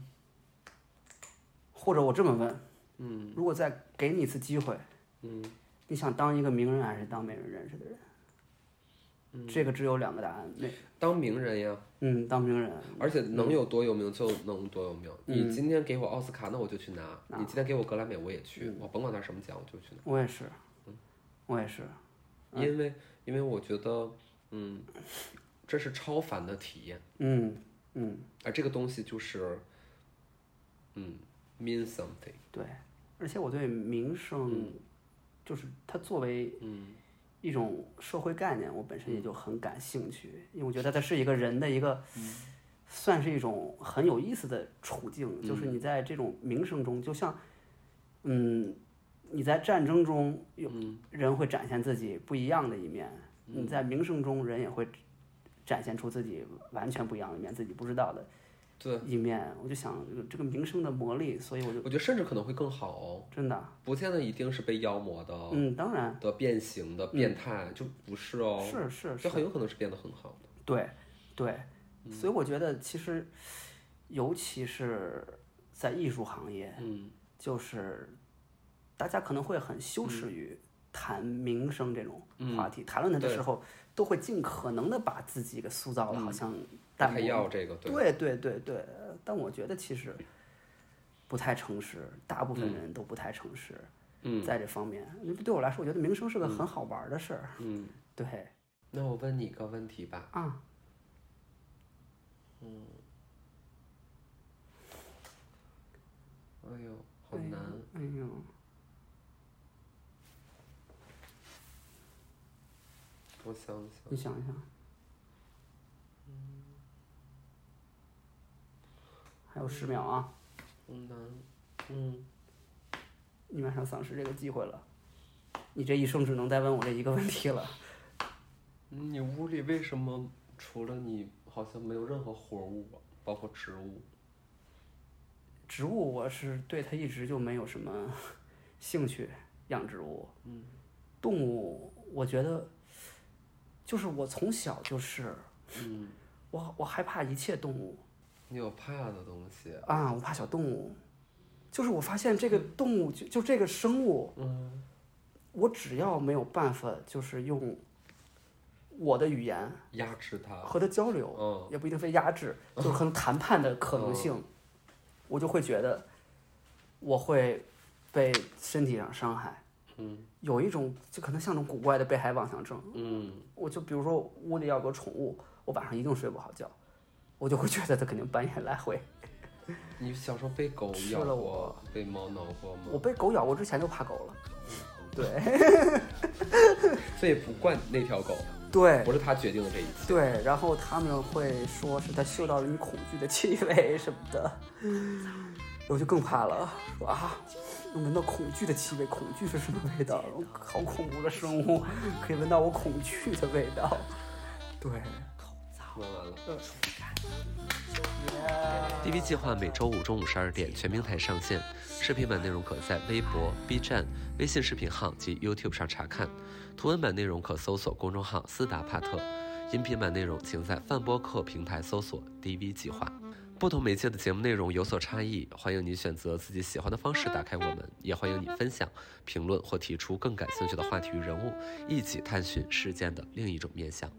或者我这么问，嗯如果再给你一次机会，嗯你想当一个名人还是当没人认识的人？嗯这个只有两个答案，那当名人呀，嗯，当名人，而且能有多有名就能多有名。嗯你今天给我奥斯卡，那我就去拿；你今天给我格莱美，我也去。嗯我甭管拿什么奖，我就去拿。我也是，嗯我也是，因为因为我觉得，嗯，<laughs> 这是超凡的体验，嗯嗯。而这个东西就是，嗯，mean something。对，而且我对名声，就是它作为一种社会概念，我本身也就很感兴趣，因为我觉得它是一个人的一个，算是一种很有意思的处境，就是你在这种名声中，就像，嗯，你在战争中有人会展现自己不一样的一面，你在名声中人也会展现出自己完全不一样的一面，自己不知道的对，一面，我就想这个这个名声的魔力，所以我就我觉得甚至可能会更好哦，真的。不见得一定是被妖魔的、嗯，当然的变形的变态，就不是哦，是是，就是很有可能是变得很好的。对对，所以我觉得其实，尤其是在艺术行业，嗯就是大家可能会很羞耻于谈名声这种话题，谈论它的时候，都会尽可能的把自己给塑造的好像淡还漠。要这个，对，对对对对，但我觉得其实不太诚实，大部分人都不太诚实。嗯在这方面，对我来说，我觉得名声是个很好玩的事儿。嗯。<laughs> 对那我问你一个问题吧，啊，嗯哎呦，好难。哎呦，我想想，你想一想，还有十秒啊，嗯。嗯，你马上丧失这个机会了，你这一生只能再问我这一个问题了。你屋里为什么除了你，好像没有任何活物啊，包括植物？植物我是对它一直就没有什么兴趣，养植物。嗯，动物我觉得，就是我从小就是，嗯，我我害怕一切动物你有怕的东西？啊，我怕小动物，就是我发现这个动物就就这个生物，嗯我只要没有办法，就是用我的语言压制它。和它交流，嗯也不一定非压制，就是可能谈判的可能性，我就会觉得我会被身体上伤害。嗯有一种就可能像种古怪的被害妄想症，嗯我就比如说屋里要有个宠物，我晚上一定睡不好觉，我就会觉得它肯定半夜来回。<laughs> 你小时候被狗咬过了我，被猫挠过吗？我被狗咬过之前就怕狗了，对 <laughs> 所以不惯那条狗，对不是他决定的这一切。对，然后他们会说是他嗅到了你恐惧的气味什么的，<laughs> 我就更怕了，说啊，能闻到恐惧的气味，恐惧是什么味道？<laughs> 好恐怖的生物，<laughs> 可以闻到我恐惧的味道，对。问完了。DV 计划每周五中午十二点全平台上线，视频版内容可在微博、B 站、微信视频号及 YouTube 上查看，图文版内容可搜索公众号“斯达帕特”，音频版内容请在泛播客平台搜索 “DV 计划”。不同媒介的节目内容有所差异，欢迎你选择自己喜欢的方式打开我们，也欢迎你分享、评论或提出更感兴趣的话题与人物，一起探寻事件的另一种面向。